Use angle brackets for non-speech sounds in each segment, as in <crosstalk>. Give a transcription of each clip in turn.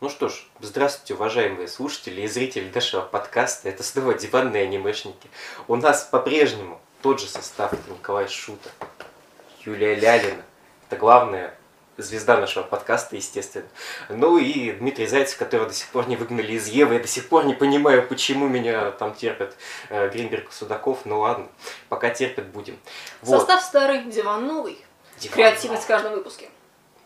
Ну что ж, здравствуйте, уважаемые слушатели и зрители нашего подкаста. Это снова диванные анимешники. У нас по-прежнему тот же состав. Это Николай Шута, Юлия Лялина. Это главная звезда нашего подкаста, естественно. Ну и Дмитрий Зайцев, которого до сих пор не выгнали из Евы. Я до сих пор не понимаю, почему меня там терпят э, Гринберг и Судаков. Ну ладно, пока терпят будем. Вот. Состав старый, диван новый. Диван Креативность в каждом выпуске.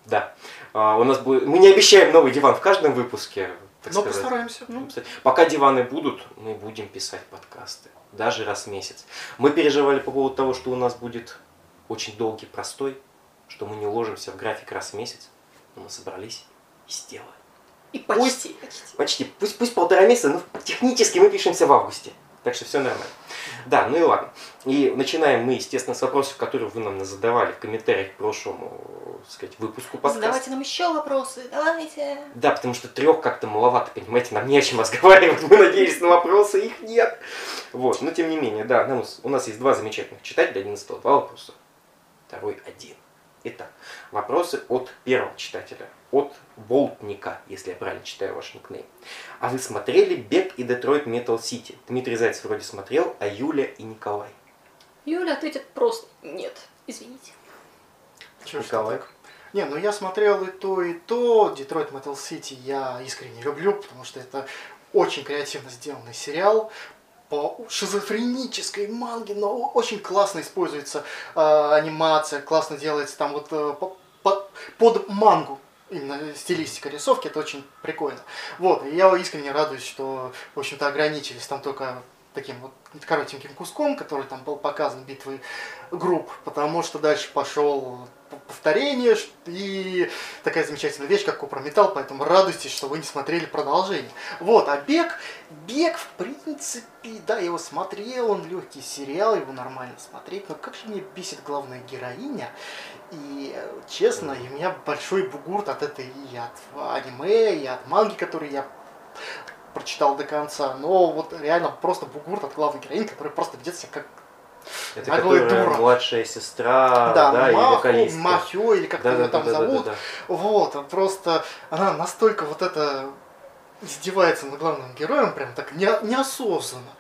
Да. А, у нас будет... Мы не обещаем новый диван в каждом выпуске. Так Но сказать. постараемся. Ну, пока диваны будут, мы будем писать подкасты. Даже раз в месяц. Мы переживали по поводу того, что у нас будет очень долгий простой, что мы не уложимся в график раз в месяц. Но мы собрались и сделали. И почти. Пусть, почти. почти. Пусть, пусть полтора месяца, но технически мы пишемся в августе. Так что все нормально. Да, ну и ладно. И начинаем мы, естественно, с вопросов, которые вы нам задавали в комментариях к прошлому, так сказать, выпуску подкаста. Задавайте нам еще вопросы, давайте. Да, потому что трех как-то маловато, понимаете, нам не о чем разговаривать. Мы надеялись на вопросы, их нет. Вот, но тем не менее, да, у нас есть два замечательных читателя, один из два вопроса, второй один. Итак, вопросы от первого читателя, от Болтника, если я правильно читаю ваш никнейм. А вы смотрели «Бег» и «Детройт Метал Сити»? Дмитрий Зайцев вроде смотрел, а Юля и Николай? Юля ответит просто «нет». Извините. Чего Николай? Не, ну я смотрел и то, и то. «Детройт Метал Сити» я искренне люблю, потому что это очень креативно сделанный сериал по шизофренической манге, но очень классно используется э, анимация, классно делается там вот э, по, по, под мангу именно стилистика рисовки, это очень прикольно. Вот, и я искренне радуюсь, что, в общем-то, ограничились там только таким вот коротеньким куском, который там был показан битвы групп, потому что дальше пошел повторение и такая замечательная вещь, как Купрометалл, поэтому радуйтесь, что вы не смотрели продолжение. Вот, а Бег, Бег, в принципе, да, я его смотрел, он легкий сериал, его нормально смотреть, но как же мне бесит главная героиня, и, честно, у меня большой бугурт от этой и от аниме, и от манги, которые я прочитал до конца, но вот реально просто бугурт от главной героини, которая просто ведет себя как это наглая дура. младшая сестра, да, да Маху, и вокалистка. Махио, или как да, ее да, там да, зовут. Да, да, да. Вот, просто она настолько вот это издевается над главным героем, прям так не, неосознанно.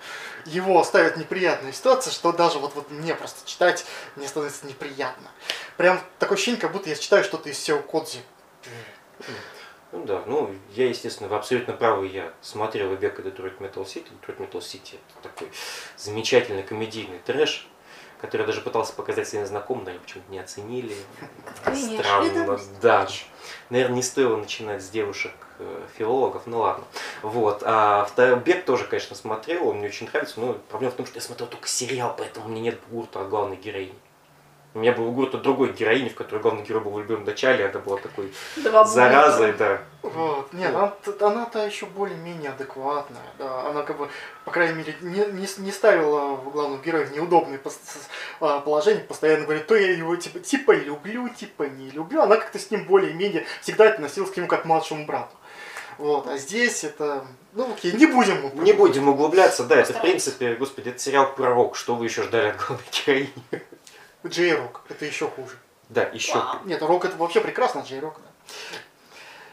Его ставит неприятная ситуация, что даже вот, вот мне просто читать мне становится неприятно. Прям такое ощущение, как будто я читаю что-то из Сео Кодзи. Ну да, ну я, естественно, вы абсолютно правы, я смотрел и бег Detroit Metal City. Detroit Metal City это такой замечательный комедийный трэш, который я даже пытался показать своим знакомым, но они почему-то не оценили. Странно, да. Наверное, не стоило начинать с девушек э, филологов, ну ладно. Вот. А второй бег тоже, конечно, смотрел, он мне очень нравится, но проблема в том, что я смотрел только сериал, поэтому у меня нет гурта от главной героини. У меня был гурт от другой героини, в которой главный герой был влюблен в начале, это была такой Два заразой, да. Вот. Нет, она, она-то еще более-менее адекватная. Да. Она как бы, по крайней мере, не, не, не ставила главного героя в неудобное а, положение, постоянно говорит, то я его типа, типа люблю, типа не люблю. Она как-то с ним более-менее всегда относилась к нему как к младшему брату. Вот, а здесь это, ну окей, не будем Не будем углубляться, да, это в принципе, господи, это сериал пророк, что вы еще ждали от главной героини? J-Rock, это еще хуже. Да, еще хуже. Нет, рок это вообще прекрасно, J-Rock, да.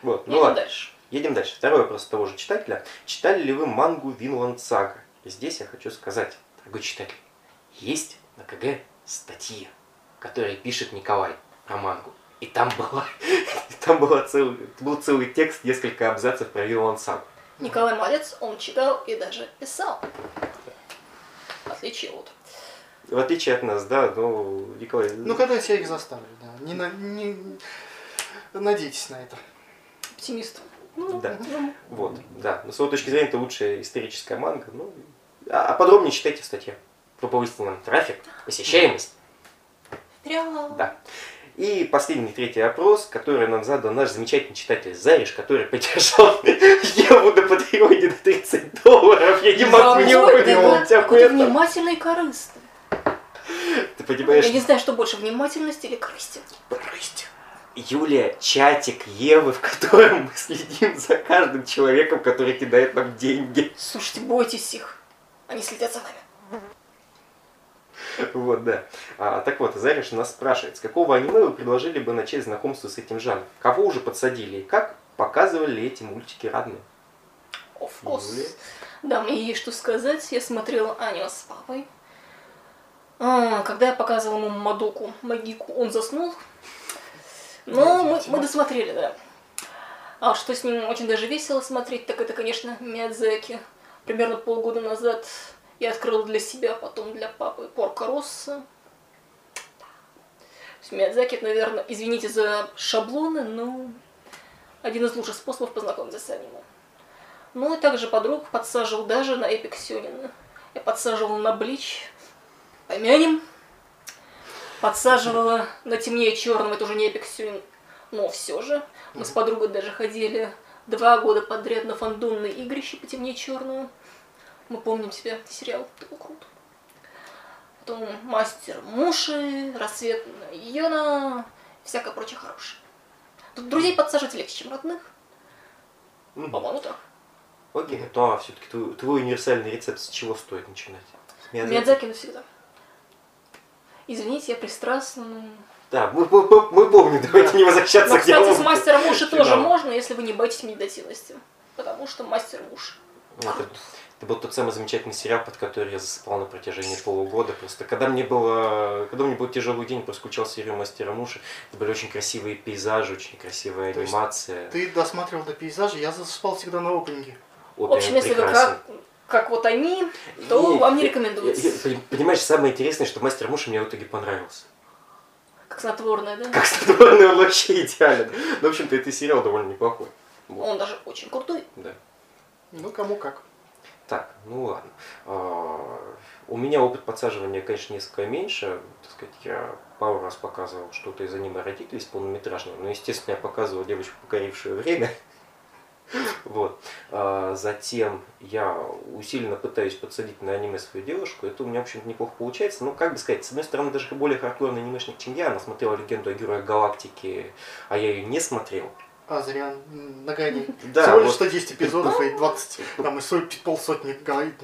Вот, ну Едем ладно. дальше. Едем дальше. Второй вопрос того же читателя. Читали ли вы мангу Винланд Сага? И здесь я хочу сказать, дорогой читатель, есть на КГ статья, которая пишет Николай про мангу. И там была, <laughs> там была целый, был целый текст, несколько абзацев про Винланд Сагу. Николай молодец, он читал и даже писал. Отличие от в отличие от нас, да, ну, Николай... Ну, когда я их заставлю, да. Не, на, не надейтесь на это. Оптимист. Ну, да, ну. вот, да. Но с его точки зрения это лучшая историческая манга. Ну, а, а подробнее читайте статью. Кто повысил нам трафик, посещаемость. Прямо. Да. И последний, третий вопрос, который нам задал наш замечательный читатель Зариш, который поддержал <laughs> Еву на Патреоне на 30 долларов. Я не могу не упомянуть этом. Внимательный корыстный. Ты понимаешь? Я не знаю, что больше, внимательность или корысти. Корысти. Юлия, чатик Евы, в котором мы следим за каждым человеком, который кидает нам деньги. Слушайте, бойтесь их. Они следят за нами. Вот, да. А, так вот, Зариш нас спрашивает, с какого аниме вы предложили бы начать знакомство с этим жанром? Кого уже подсадили и как? показывали эти мультики родные. Of course. Юлия? Да, мне есть что сказать. Я смотрела аниме с папой. А, когда я показывала ему Мадоку, Магику, он заснул. Но мы, мы досмотрели, да. А что с ним очень даже весело смотреть, так это, конечно, Миядзаки. Примерно полгода назад я открыла для себя, потом для папы Порка Росса. Миядзаки, наверное, извините за шаблоны, но один из лучших способов познакомиться с аниме. Ну и также подруг подсаживал даже на Эпик Сёнина. Я подсаживала на Блич, помянем. Подсаживала на темнее черным, это уже не Эпик Сёнин, но все же. Мы с подругой даже ходили два года подряд на фандомные игрища по темнее черную. Мы помним себя, сериал, был круто. Потом мастер Муши, рассветная Йона, всякое прочее хорошее. Тут друзей подсаживать легче, чем родных. Мгм. По-моему, так. Окей, ну а все-таки твой, твой универсальный рецепт с чего стоит начинать? Миядзаки навсегда. Извините, я пристрастна, но... Да, мы, мы- мы- помним, <laughs> давайте не возвращаться Но, к кстати, с мастером Финал. тоже можно, если вы не боитесь медитативности. Потому что мастер Муш. Это, это был тот самый замечательный сериал, под который я засыпал на протяжении полугода. Просто когда мне было, когда у меня был тяжелый день, просто включал серию Мастера Муши. Это были очень красивые пейзажи, очень красивая То есть анимация. Ты досматривал до пейзажа, я засыпал всегда на опенинге. В общем, если вы прекрасен. как, как вот они, то И- вам не рекомендуется. и- и- Понимаешь, самое интересное, что Мастер Муши мне в итоге понравился. Как снотворное, да? Как снотворный он вообще идеален. Ну, в общем-то, это сериал довольно неплохой. Вот, Он даже очень крутой. да. Ну, кому как. Так, ну ладно. А, У меня опыт подсаживания, конечно, несколько меньше. Так сказать, я пару раз показывал что-то из аниме родителей из полнометражного. Но, естественно, я показывал девочку, покорившую время. Вот. А, Затем я усиленно пытаюсь подсадить на аниме свою девушку. Это у меня, в общем-то, неплохо получается. Ну, как бы сказать, с одной стороны, даже более хардкорный анимешник, чем я. Она смотрела «Легенду о героях галактики», а я ее не смотрел. А, зря м, нагоняй. <laughs> Да, Всего лишь вот. 110 эпизодов и 20, там, и сотни- полсотни говорит.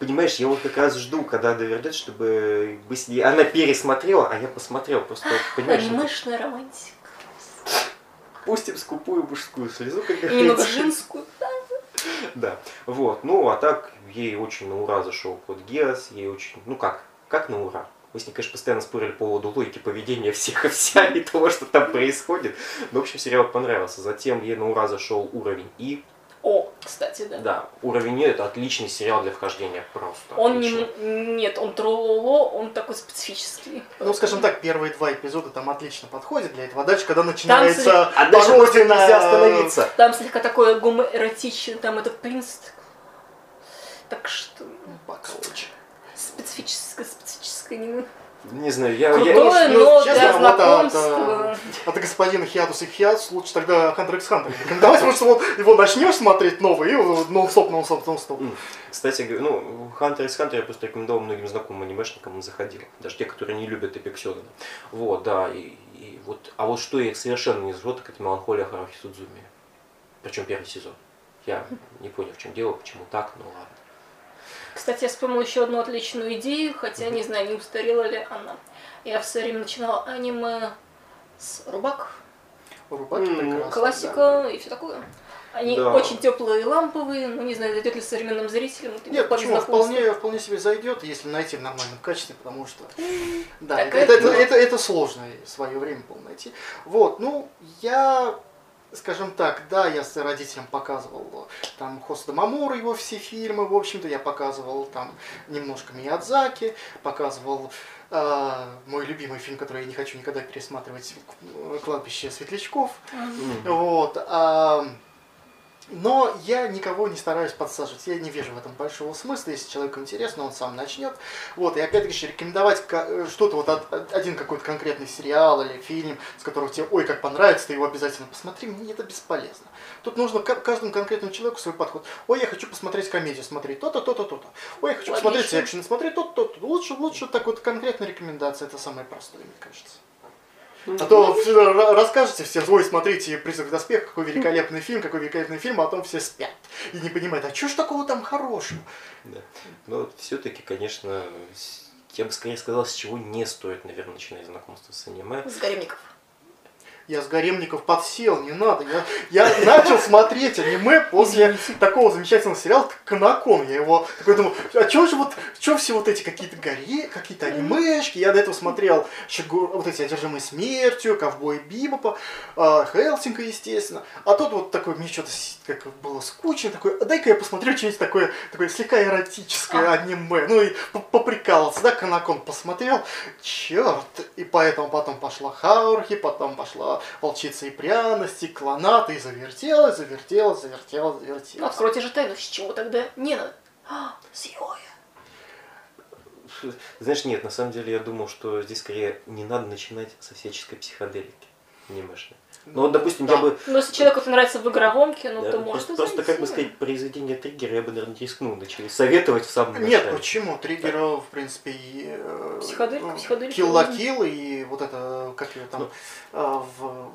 Понимаешь, я вот как раз жду, когда довердет, чтобы быстрее. Она пересмотрела, а я посмотрел. Просто, понимаешь, Анимешная романтика. Пустим скупую мужскую слезу, как говорится. женскую. Да. Вот. Ну, а так, ей очень на ура зашел код Геос, ей очень. Ну как? Как на ура? Мы с ней, конечно, постоянно спорили по поводу логики поведения всех и вся и того, что там происходит. Но, в общем, сериал понравился. Затем ей на ура зашел уровень И. О, кстати, да. Да, уровень это отличный сериал для вхождения просто. Он не... Нет, он трололо, он такой специфический. Ну, скажем так, первые два эпизода там отлично подходят для этого. А дальше, когда начинается А дальше просто нельзя остановиться. Там слегка такое гомоэротичное, там этот принц. Так что Ну, поколочь. специфическое, специфическое. Не знаю, я, я, Крутое, ну, но честно, для вот, а, знакомства. От господина Хиатус и Хиатус лучше тогда Hunter x Hunter рекомендовать, потому что его начнешь смотреть новый, и нон-стоп, нон-стоп, нон-стоп. Кстати, ну, Hunter x Hunter я просто рекомендовал многим знакомым анимешникам, он заходил. Даже те, которые не любят Эпик Сёдана. Вот, да, и, и вот, а вот что я их совершенно не зажжет, так это Меланхолия Харахи Судзуми. Причем первый сезон. Я не понял, в чем дело, почему так, но ладно. Кстати, я вспомнила еще одну отличную идею, хотя не знаю, не устарела ли она. Я в свое время начинала аниме с Рубак, Рубаки прекрасно. классика и все такое. Они Да. очень теплые и ламповые, ну не знаю, зайдет ли современным зрителям. это Нет, по почему? Вполне, вполне себе зайдет, если найти в нормальном качестве, потому что да, это, это, это- это, это сложно в свое время было найти. Вот, ну, я, скажем так, да, я с родителям показывал там Хоста Мамура, его все фильмы, в общем-то, я показывал там немножко Миядзаки, показывал а, мой любимый фильм, который я не хочу никогда пересматривать, «Кладбище светлячков». Мгм. Вот. а, но я никого не стараюсь подсаживать. Я не вижу в этом большого смысла. Если человеку интересно, он сам начнет. Вот. И опять-таки еще рекомендовать э, что-то, вот от- от- один какой-то конкретный сериал или фильм, с которого тебе, ой, как понравится, ты его обязательно посмотри. Мне это бесполезно. Тут нужно ка- каждому конкретному человеку свой подход. Ой, я хочу посмотреть комедию, смотри то-то, то-то, то-то. Ой, я хочу посмотреть Логично. экшен, смотри то-то, то-то. Лучше, лучше так вот конкретная рекомендация. Это самое простое, мне кажется. А то ра- расскажете всем, ой, смотрите, «Призрак в доспех», какой великолепный фильм, какой великолепный фильм, а потом все спят. И не понимают, а что ж такого там хорошего? Да. Но все-таки, конечно, я бы скорее сказал, с чего не стоит, наверное, начинать знакомство с аниме. С гаремников. Я с гаремников подсел, не надо. Я, я начал смотреть аниме после такого замечательного сериала, как Канакон. Я его такой думал, а чё же вот, чё все вот эти какие-то горе, какие-то анимешки? Я до этого смотрел Шигу, вот эти «Одержимые смертью», «Ковбой Бибопа», э, Хелсинга, естественно. А тут вот такой, мне что-то как было скучно, такой, а дай-ка я посмотрю что-нибудь такое, такое слегка эротическое аниме. Ну и поприкалываться, да, Канакон посмотрел, черт. И поэтому потом пошла Хаурхи, потом пошла волчица и пряности, клоната, и завертелась, завертелась, завертелась, завертелась. Откройте же тайну, с чего тогда не надо? А, с Йоя. Знаешь, нет, на самом деле я думал, что здесь скорее не надо начинать со всяческой психоделики анимешной. Ну вот, допустим, Да. я бы... Ну, если человеку это нравится в игровом кино, да, то просто, может и просто, как бы сказать, произведение триггера я бы, наверное, не рискнул начали советовать в самом Нет, начале. почему? Триггеров, в принципе, и... э, Психоделика, ну, психоделика Kill la можно. Kill и вот это, как ее там, Ну. а, в,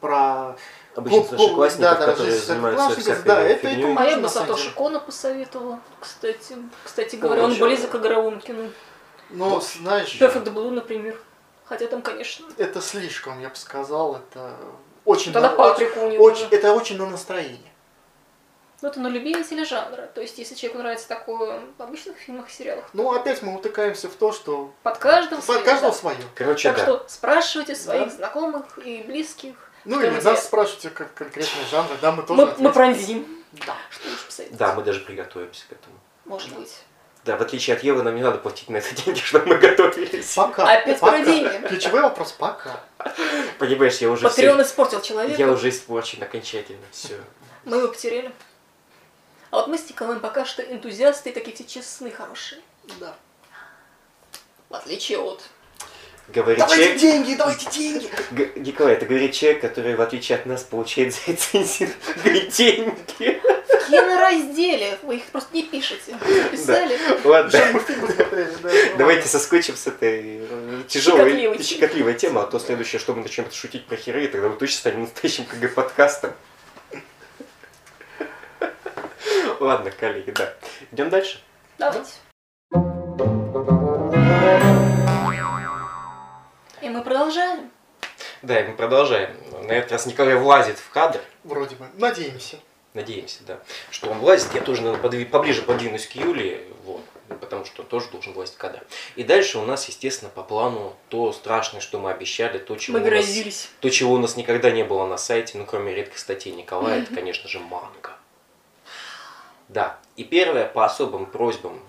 про... Обычно старшеклассников, да, да, которые занимаются всякой да, это- это А я бы Сатоши. Кона посоветовала, кстати. Кстати говоря, Ну, он близок к игровому кино. Но, знаешь, Perfect Blue, например. Хотя там, конечно. это слишком, я бы сказал, это очень... Тогда на- паприку него. очень, это очень на настроение. Ну, это на любителя жанра. То есть, если человеку нравится такое в обычных фильмах и сериалах, Ну, опять мы утыкаемся в то, что под каждого под свое, каждого да. свое. Короче, Так да. что спрашивайте своих Да. знакомых и близких. Ну, или нас спрашиваете как конкретные жанры, да, мы тоже Мы, мы пронзим. Да. Что лучше посоветовать? Да, мы даже приготовимся к этому. Может быть. Да, в отличие от Евы, нам не надо платить на это <laughs> деньги, чтобы мы готовились. Пока. Опять пока. про деньги. Ключевой вопрос пока. Понимаешь, я уже Патреон всё- испортил человека. Я уже испорчен окончательно. Все. Мы его потеряли. А вот мы с Николаем пока что энтузиасты и такие все честные, хорошие. Да. В отличие от... Говорит Давайте человек... деньги, давайте деньги. Г- Николай, это говорит человек, который, в отличие от нас, получает за рецензии <laughs> деньги. В киноразделе. Вы их просто не пишете. Записали. Ладно. Давайте соскочим с этой э, тяжелой, щекотливой темы, а то следующее, что мы начнем шутить про херы, тогда мы точно станем настоящим КГ-подкастом. Ладно, коллеги, да. Идем дальше. Давайте. И мы продолжаем. Да, и мы продолжаем. На этот раз Николай влазит в кадр. Вроде бы. Надеемся. Надеемся, да. Что он влазит. Я тоже наверное, подви- поближе подвинусь к Юле, вот, потому что тоже должен влазить кадр. И дальше у нас, естественно, по плану то страшное, что мы обещали, то, чего, Мы у нас, то, чего у нас никогда не было на сайте, ну, кроме редких статей Николая, это, конечно же, манга. Да. И первое, по особым просьбам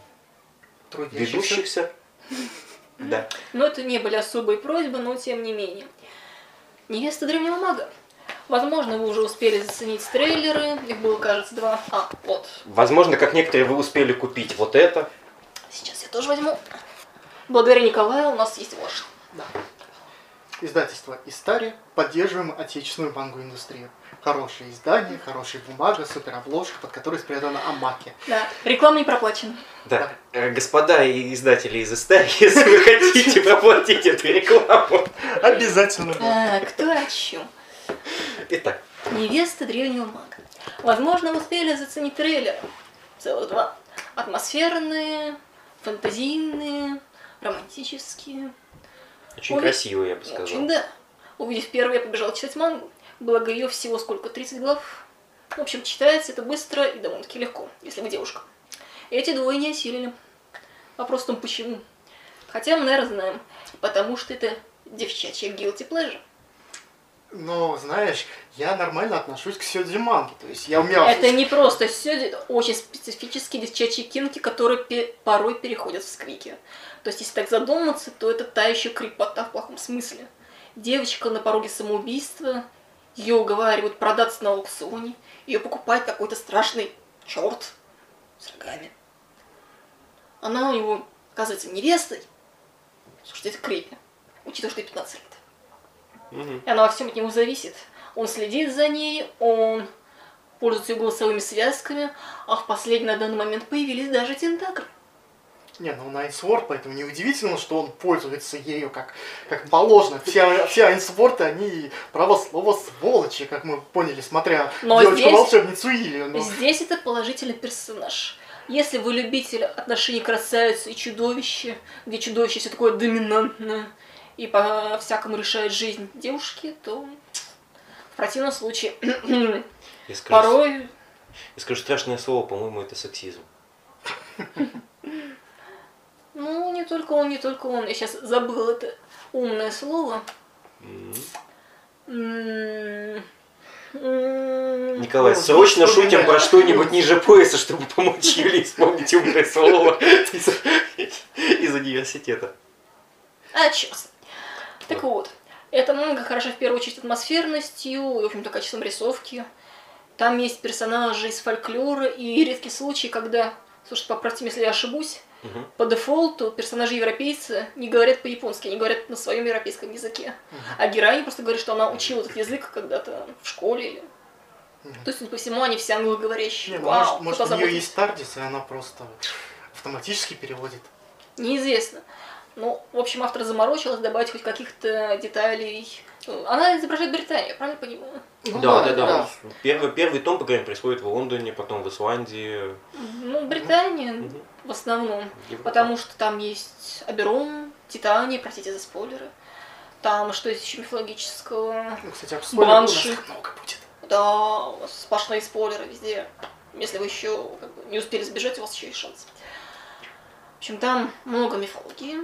ведущихся, <laughs> да, Но это не были особые просьбы, но тем не менее. Невеста древнего мага. Возможно, вы уже успели заценить трейлеры. Их было, кажется, два. А, вот. Возможно, как некоторые вы успели купить вот это. Сейчас я тоже возьму. Благодаря Николаю у нас есть ваш. Да. Издательство Истари. Поддерживаем отечественную мангу-индустрию. Хорошее издание, хорошая бумага, суперобложка, под которой спрятана Амаки. Да, реклама не проплачена. Да, Э, господа и издатели из Истарии, <laughs> если вы хотите проплатить эту рекламу. Обязательно. да. А, кто о чем? Итак, Невеста древнего мага. Возможно, вы успели заценить трейлер. Целых два. Атмосферные, фантазийные, романтические. очень Ой, красиво, я бы сказал. Очень да. Увидев первый, я побежала читать мангу. Благо ее всего сколько? 30 глав. В общем, читается это быстро и довольно-таки легко, если вы девушка. Эти двое не осилили. Вопрос в том, почему. Хотя мы, наверное, знаем. Потому что это девчачья guilty pleasure. Но, знаешь, я нормально отношусь к сёдзи манге. То есть я умел... Это не просто это очень специфические девчачьи кинки, которые пе- порой переходят в скрики. То есть, если так задуматься, то это та еще крепота в плохом смысле. Девочка на пороге самоубийства, ее уговаривают продаться на аукционе, ее покупает какой-то страшный черт с рогами. Она у него, оказывается, невестой. Слушайте, это крепи, учитывая, что ей 15 лет. Мгм. И она во всем от него зависит. Он следит за ней, он пользуется ее голосовыми связками, а в последний на данный момент появились даже тентакры. Не, ну Найнсворд, поэтому неудивительно, что он пользуется ею как, как положено. Все, все Айнсворды, они право слова сволочи, как мы поняли, смотря Но девочку-волшебницу Илью. ну. Здесь это положительный персонаж. Если вы любитель отношений красавицы и чудовища, где чудовище все такое доминантное и по-всякому решает жизнь девушки, то В противном случае, Я скажу, порой... я скажу страшное слово, по-моему, это сексизм. Ну, не только он, не только он. Я сейчас забыл это умное слово. Николай, Ну, срочно шутим про что-нибудь ниже пояса, чтобы помочь Юле вспомнить умное слово <laughs> из, из университета. А, черт. Так вот, это манга хороша в первую очередь атмосферностью и, в общем-то, качеством рисовки. Там есть персонажи из фольклора и редкий случай, когда, слушай, поправьте, если я ошибусь, Мгм. по дефолту персонажи европейцы не говорят по-японски, они говорят на своем европейском языке. А героиня просто говорит, что она учила этот язык когда-то в школе. Или... То есть, по всему, они все англоговорящие. Не, ну, Вау, может, может, у нее есть Тардис, и она просто автоматически переводит. Неизвестно. Ну, в общем, автор заморочилась добавить хоть каких-то деталей. Она изображает Британию, правильно понимаю? Ну Да, да, да. Первый, первый том, по крайней мере, происходит в Лондоне, потом в Исландии. Ну, Британия Мгм. в основном. Европа. Потому что там есть Аберон, Титания, простите за спойлеры. Там что есть еще мифологического? Ну, кстати, а спойлеров у нас много будет. Да, у вас сплошные спойлеры везде. Если вы еще как бы, не успели сбежать, у вас еще есть шанс. В общем, там много мифологии.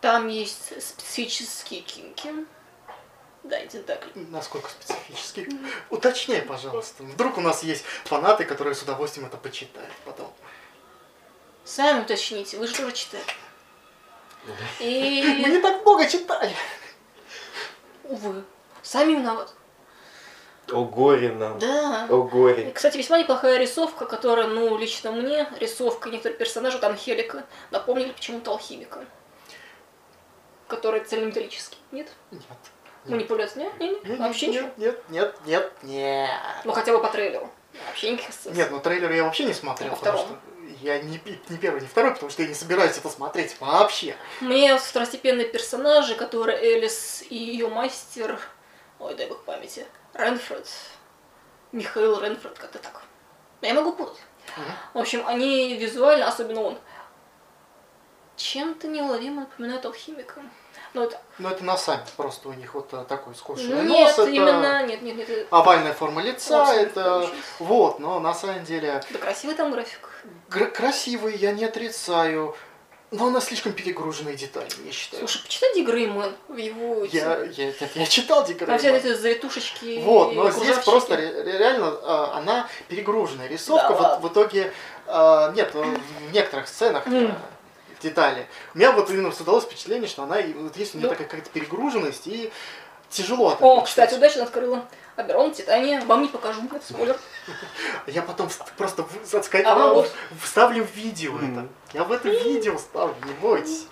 Там есть специфические кинки. Да, и тентакли. Насколько специфически. Уточняй, пожалуйста. Вдруг у нас есть фанаты, которые с удовольствием это почитают потом. Сами уточните, вы же тоже читали. Мы И, <laughs> не так много читали. увы, сами виноваты. О горе нам. Да. О горе. И, Кстати, весьма неплохая рисовка, которая, ну, лично мне, рисовка некоторых персонажей, там Хелика, напомнили почему-то алхимика. Который цельнометаллический. Нет? Нет. Манипуляция? Нет? Нет? Нет, нет? Вообще ничего? нет, нет, нет, нет, нет. Ну, хотя бы по трейлеру. Вообще никаких ассоциаций. Нет, ну трейлер я вообще не смотрел, По потому что я не, не первый, не второй, потому что я не собираюсь это смотреть вообще. Мне второстепенные персонажи, которые Элис и ее мастер, ой, дай бог памяти, Ренфред, Михаил Ренфред, как-то так. Я могу путать. Мгм. В общем, они визуально, особенно он, чем-то неуловимо напоминают алхимика. Ну, это... Но это на сами, просто у них вот э, такой скошенный ну, нос, нет, это именно, нет, нет, нет. это- овальная форма лица, Очень это вот, но на самом деле Да красивый там график. гра- красивый, я не отрицаю, но она слишком перегруженная деталями, я считаю. Слушай, почитай Дигрейман в его... я, я, я, я читал Там Дигрейма. все эти завитушечки. Вот, но здесь просто ре- ре- реально а, она перегруженная. Рисовка Да вот в итоге а, нет ну, в некоторых сценах М. детали. У меня вот именно создалось впечатление, что она и вот есть у нее Ну. такая какая-то перегруженность и тяжело. от О, кстати, удачно открыла. Аберон, Титания, вам не покажу, это спойлер. <laughs> Я потом просто сказать, А, вставлю в видео это. Я в это видео ставлю, не бойтесь.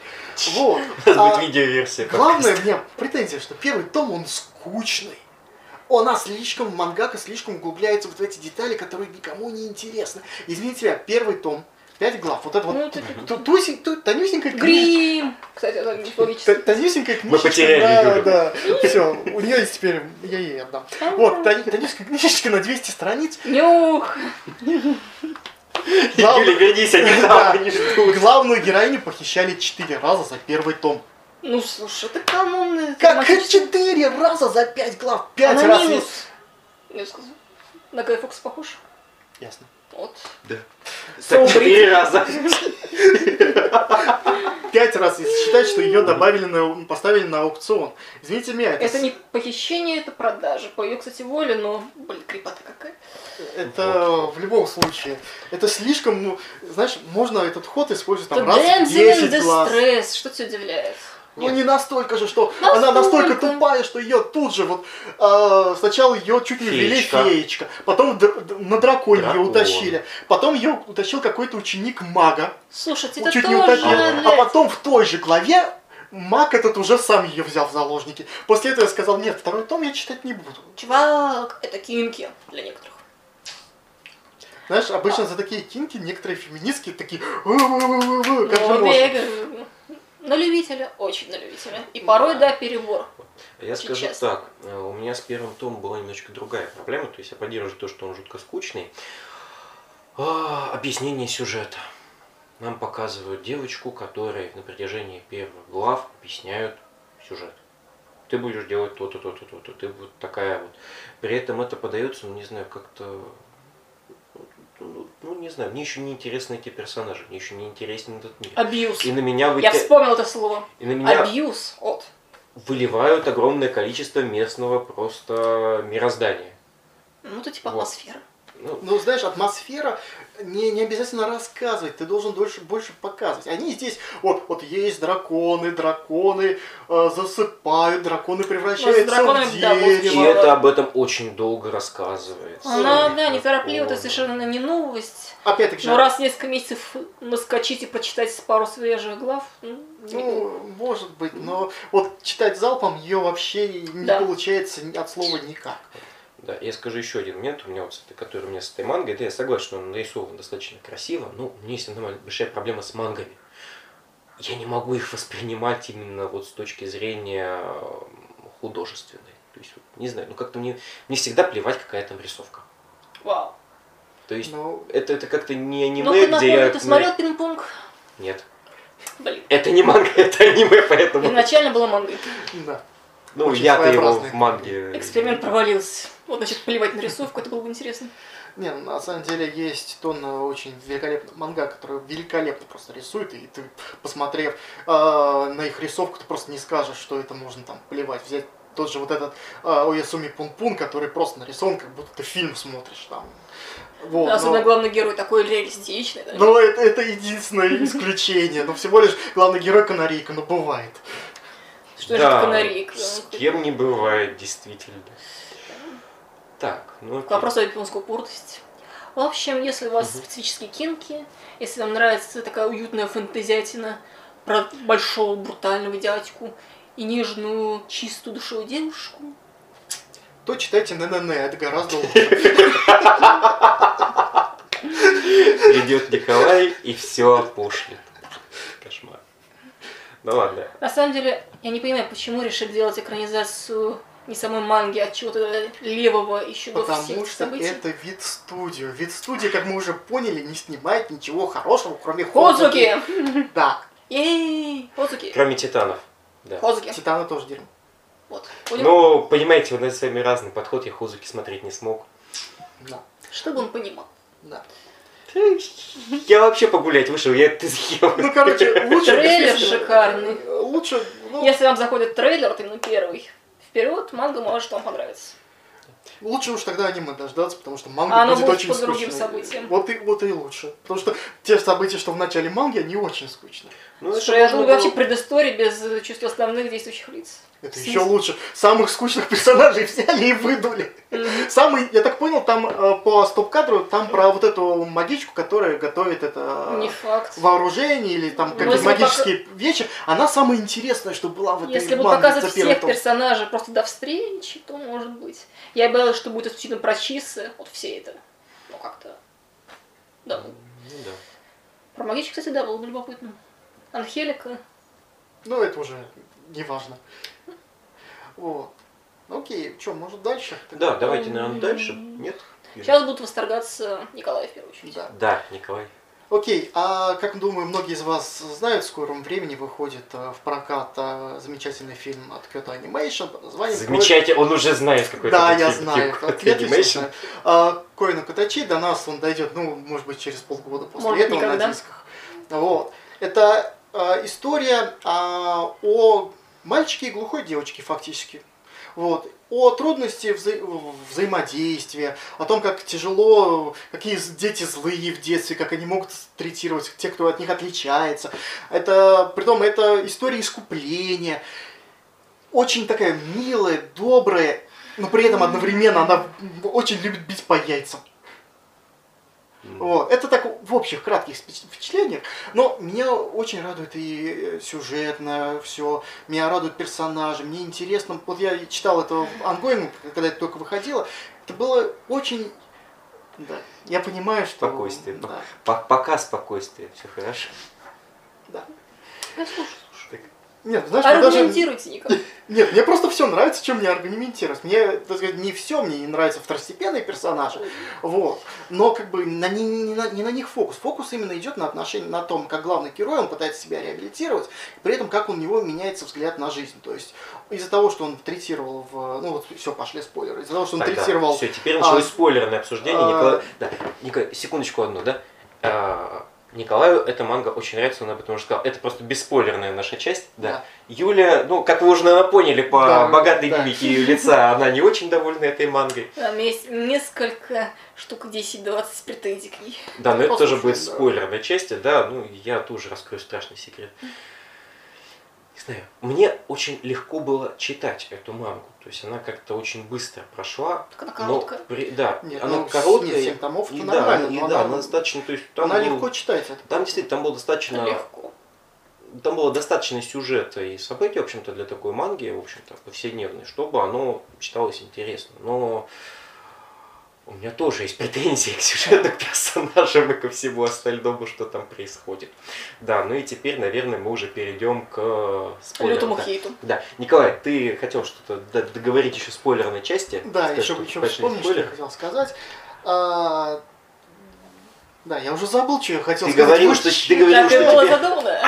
Вот. <laughs> У нас А, будет видеоверсия. Главное, у меня претензия, что первый том, он скучный. Она слишком, мангака слишком углубляется вот в эти детали, которые никому не интересны. Извините меня, первый том, пять глав, вот это вот Ну, ту- ту- тонюсенькая книжечка. Грим! Кстати, это мифологический. Тонюсенькая книжечка. потеряли да, да. Все, у нее есть теперь, я ей отдам. Вот, тон- тонюсенькая книжечка на 200 страниц. Нюх! <laughs> Глав- Юля, вернись, они <laughs> Да. они ждут. Главную героиню похищали четыре раза за первый том. Ну, слушай, это канонный. Как четыре раза за пять глав? Пять раз. минус. Я сказал. На Гай Фокс похож? Ясно. Вот. Да. Так четыре раза. <laughs> Пять раз, если считать, что ее добавили на, поставили на аукцион. Извините меня, это, Это не похищение, это продажа. По ее, кстати, воле, но, блин, крепота какая. это в любом случае. Это слишком, ну, знаешь, можно этот ход использовать там раз в damsel in 10 глаз. distress. Что тебя удивляет? Ну не настолько же, что она настолько Настолько. тупая, что ее тут же вот э, сначала ее чуть не ввели Феечка. потом др- на драконе ее утащили, потом ее утащил какой-то ученик мага, Слушайте, это чуть не тоже, утопил, а потом в той же главе маг этот уже сам ее взял в заложники. После этого я сказал, нет, второй том я читать не буду. Чувак, это кинки для некоторых. Знаешь, обычно за такие кинки некоторые феминистки такие, «У-у-у-у-у, как же Ну, можно? На любителя, очень на любителя. И порой, да, перебор. Я скажу честно. так, э, у меня с первым томом была немножечко другая проблема, то есть я поддерживаю то, что он жутко скучный. А, объяснение сюжета. Нам показывают девочку, которой на протяжении первых глав объясняют сюжет. ты будешь делать то-то, то-то, то-то, ты вот такая вот. При этом это подается, ну, не знаю, как-то ну, не знаю, мне еще не интересны эти персонажи, мне еще не интересен этот мир. Абьюз. И на меня, Я вытя... вспомнил это слово. и на меня Абьюз. Вот. выливают огромное количество местного просто мироздания. Ну, это типа Вот. атмосфера. Ну, Ну, знаешь, атмосфера не, не обязательно рассказывать, ты должен дольше, больше показывать. Они здесь, вот, вот есть драконы, драконы э, засыпают, драконы превращаются драконами, в да, и дерево. вот. это об этом очень долго рассказывается. Она, да, неторопливо, это совершенно не новость. Опять-таки же, Но раз в несколько месяцев наскочить и прочитать пару свежих глав, ну, ну, может быть, но вот читать залпом ее вообще не Да. получается от слова никак. Да, я скажу еще один момент, у меня вот, с этой- который у меня с этой мангой, да, я согласен, что он нарисован достаточно красиво, но у меня есть одна большая проблема с мангами. Я не могу их воспринимать именно вот с точки зрения э, художественной. То есть, вот, не знаю, ну как-то мне, мне всегда плевать, какая там рисовка. вау. То есть, Ну, это, это как-то не аниме, Ну-ка, где я... ты смотрел пинг-понг? Нет. Блин. Это не манга, <laughs> это аниме, поэтому... Изначально было мангой. да. Ну, я-то его в манге... Эксперимент провалился. Вот, значит, плевать на рисовку, это было бы интересно. Не, ну, на самом деле есть тонна очень великолепных манга, которые великолепно просто рисуют, и ты, посмотрев э, на их рисовку, ты просто не скажешь, что это можно там плевать. Взять тот же вот этот э, Оясуми Пун-Пун, который просто нарисован, как будто ты фильм смотришь там. Вот, Да, особенно но- главный герой такой реалистичный. да. но это, это единственное исключение. Но всего лишь главный герой канарейка, но бывает. Что же да, это канарейка? с кем не бывает, действительно. Так, ну... окей. Вопрос о японской упоротости. В общем, если у вас Мгм. специфические кинки, если вам нравится такая уютная фэнтезиатина про большого брутального дядьку и нежную, чистую душевую девушку, То читайте ННН, это гораздо лучше. Идет Николай и все опошлит. Кошмар. Ну ладно. на самом деле, я не понимаю, почему решили делать экранизацию не самой манги, а чего-то левого еще до Потому всех что событий. это вид студию. Вид студии, как мы уже поняли, не снимает ничего хорошего, кроме Ходзуки. Хозуки! Да, Ей! Хозуки! Кроме титанов. Да. Хозуки. Титаны тоже дерьмо. Вот. Ну, понимаете, у нас с вами разный подход, я Хузуки смотреть не смог. Да, Чтобы он понимал. да. Я вообще погулять вышел, я это съел. Ну, короче, лучше... Трейлер действительно, шикарный. Лучше, ну, Если вам заходит трейлер, вот именно первый, вперед, манга может вам понравиться. лучше уж тогда аниме дождаться, потому что манга А будет будет очень другим скучной. Вот и, вот и лучше. Потому что те события, что в начале манги, они очень скучные. Ну, это Слушай, я думаю, было- вообще предыстории без э, чувств основных действующих лиц. Это еще лучше. Самых скучных персонажей взяли и выдули. Самый, я так понял, там э, по стоп-кадру, там про вот эту магичку, которая готовит это Не факт. вооружение или там Ну, какие-то бы магические вещи. Она самая интересная, что была в этой Если будут манге показывать всех том. персонажей просто до встречи, то может быть. Я боялась, что будет исключительно про чисы, вот все это. Ну как-то. Да. Ну да. Про магичку, кстати, да, было бы любопытно. Анхелика. Ну, это уже не важно. Вот. Окей, что, может дальше? Да, давайте, наверное, дальше. Нет? Сейчас будут восторгаться Николай в первую очередь. Да. Да, Николай. Окей, а как думаю, многие из вас знают, в скором времени выходит э, в прокат э, замечательный фильм от Kyoto Animation под названием Замечательно, он уже знает, какой Да, это я фильм, знаю. Kyoto Отлично Animation. знаю. А, Коина Кутачи до нас он дойдет, ну, может быть, через полгода после Может, этого никогда. на дисках. Вот. Это история а, о мальчике и глухой девочке, фактически. Вот. О трудности вза- взаимодействия, о том, как тяжело, какие дети злые в детстве, как они могут третировать те, кто от них отличается. Это, притом, это история искупления. Очень такая милая, добрая, но при этом одновременно она очень любит бить по яйцам. Вот. Это общих кратких впечатлениях, но меня очень радует и э, сюжетно все, меня радуют персонажи, мне интересно, вот я читал это в ongoing, когда это только выходило, это было очень, да, я понимаю, что... Спокойствие. Да, По- Пока спокойствие, все хорошо. да. Я слушаю. Нет, знаешь, даже... Аргументируйте, Ника. <laughs> Нет, мне просто все нравится, чем мне аргументировать. Мне, так сказать, не все, мне не нравятся второстепенные персонажи. Вот. Но как бы на, не, не, на, не на них фокус. Фокус именно идет на отношении, на том, как главный герой, он пытается себя реабилитировать, при этом как у него меняется взгляд на жизнь. То есть из-за того, что он третировал в... Ну вот все, пошли спойлеры. Из-за того, что он Тогда третировал... Все, теперь началось а, спойлерное обсуждение. а, Николай... Да, Николай, секундочку одну, да? А, Николаю эта манга очень нравится, он об этом уже сказал. Это просто бесспойлерная наша часть. Да. Да. Юля, ну, как вы уже, наверное, поняли по Да, богатой да. мимике ее лица, она не очень довольна этой мангой. Там есть несколько штук 10-20 претензий к ней. Да, но это тоже будет да. спойлерной части, да, ну, я тоже раскрою страшный секрет. Знаю, мне очень легко было читать эту мангу, то есть она как-то очень быстро прошла. Так она но короткая. при- да, Нет, она ну, короткая. нет, томов, и да, нормально, и но да, она- она достаточно, то есть там Она был- легко читается. это Там действительно там было достаточно, Легко. там было достаточно сюжета и событий, в общем-то, для такой манги, в общем-то, повседневной, чтобы оно читалось интересно. Но у меня тоже есть претензии к сюжету, к персонажам и ко всему остальному, что там происходит. Да, ну и теперь, наверное, мы уже перейдем к спойлерам. Лютому Да. хейту. Да, Николай, ты хотел что-то договорить еще спойлерной части? Да, Сказать, еще, еще пошли вспомнить, что я хотел сказать. А, да, я уже забыл, что я хотел Ты сказать. говорил, что ты говорил, что было тебе- задумано.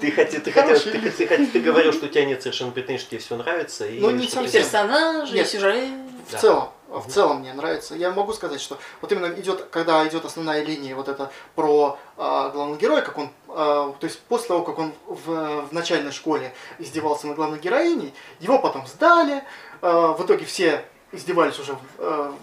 Ты, хотел, ты, хотел, ты, ты, хотел- ты говорил, что у тебя нет совершенно претензий, что тебе все нравится. И Ну, не совсем. ты- Персонажи, сюжет. В Да. целом, в целом мне нравится. Я могу сказать, что вот именно идет, когда идет основная линия вот это про а, главного героя, как он, а, то есть после того, как он в, в начальной школе издевался над главной героиней, его потом сдали, а, в итоге все издевались уже а,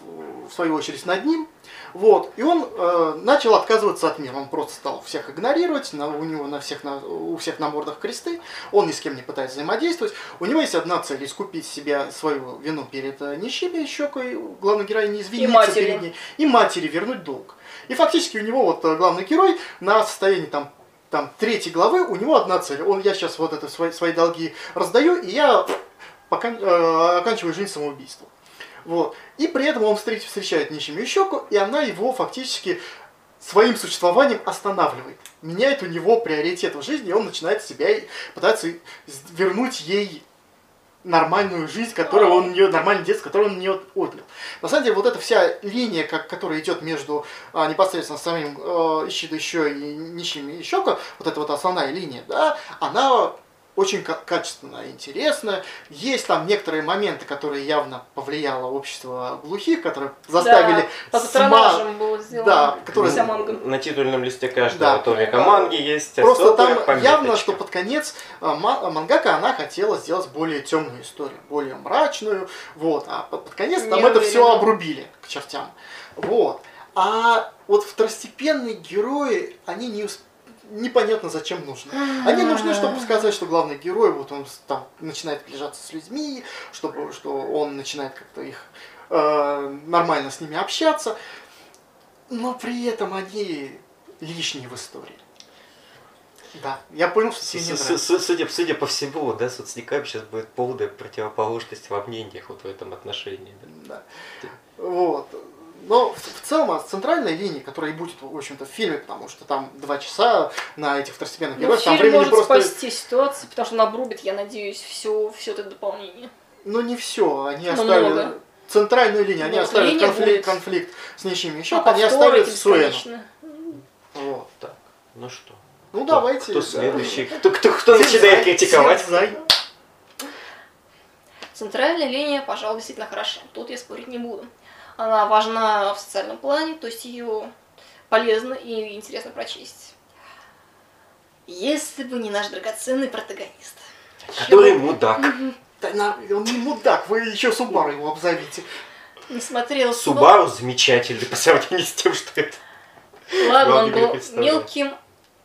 в свою очередь над ним, вот, и он э, начал отказываться от мира, он просто стал всех игнорировать, на, у него на всех, на, у всех на мордах кресты, он ни с кем не пытается взаимодействовать, у него есть одна цель, искупить себя, свою вину перед э, нищими щекой, главной героини извиниться матери. перед ней, и матери вернуть долг. И фактически у него вот э, главный герой на состоянии там там третьей главы у него одна цель. Он, я сейчас вот это свои, свои долги раздаю, и я пока, э, оканчиваю жизнь самоубийством. Вот. И при этом он встреч, встречает нищими щеку, и она его фактически своим существованием останавливает. Меняет у него приоритет в жизни, и он начинает себя и пытается вернуть ей нормальную жизнь, которую он нее, нормальный детство, который он у нее отнял. На самом деле, вот эта вся линия, как, которая идет между а, непосредственно самим э, еще и нищими Ищока, вот эта вот основная линия, да, она очень ка- качественная, интересная. Есть там некоторые моменты, которые явно повлияло общество глухих, которые заставили По сма- было сделано. Да, которые-. На титульном листе каждого Да. томика Да. манги есть Просто там пометочка. явно, что под конец ма- мангака она хотела сделать более темную историю, более мрачную, вот. А под, под конец там Не это все уверена. обрубили к чертям, вот. А вот второстепенные герои, они не усп- непонятно зачем нужны. Они нужны, чтобы сказать, что главный герой, вот он с- там начинает сближаться с людьми, чтобы, что он начинает как-то их э, нормально с ними общаться, но при этом они лишние в истории. Да, я понял, что тебе не С- нравится. с- Судя, судя по всему, да, соцникам сейчас будет полная противоположность во мнениях вот в этом отношении. да. Да. Вот. Но в, в целом а центральная линия, которая и будет, в общем-то, в фильме, потому что там два часа на этих второстепенных Ну, героев, там фильм времени может просто... спасти ситуацию, потому что он обрубит, я надеюсь, все, все это дополнение. Ну не все, они Ну, оставили много. центральную линию, они Ну, оставили линия конфликт, будет. конфликт с нищими еще, А они оставили Суэну. Вот. Так, ну что? Ну Кто- давайте. Кто следующий? Кто, кто, кто начинает критиковать? Центральная линия, пожалуй, действительно хороша. Тут я спорить не буду. Она важна в социальном плане, то есть ее полезно и интересно прочесть. Если бы не наш драгоценный протагонист. Который мудак. Да на- он не мудак, вы еще Субару его обзовите. Не смотрел Субару замечательный по сравнению с тем, что это. Ладно, он был мелким,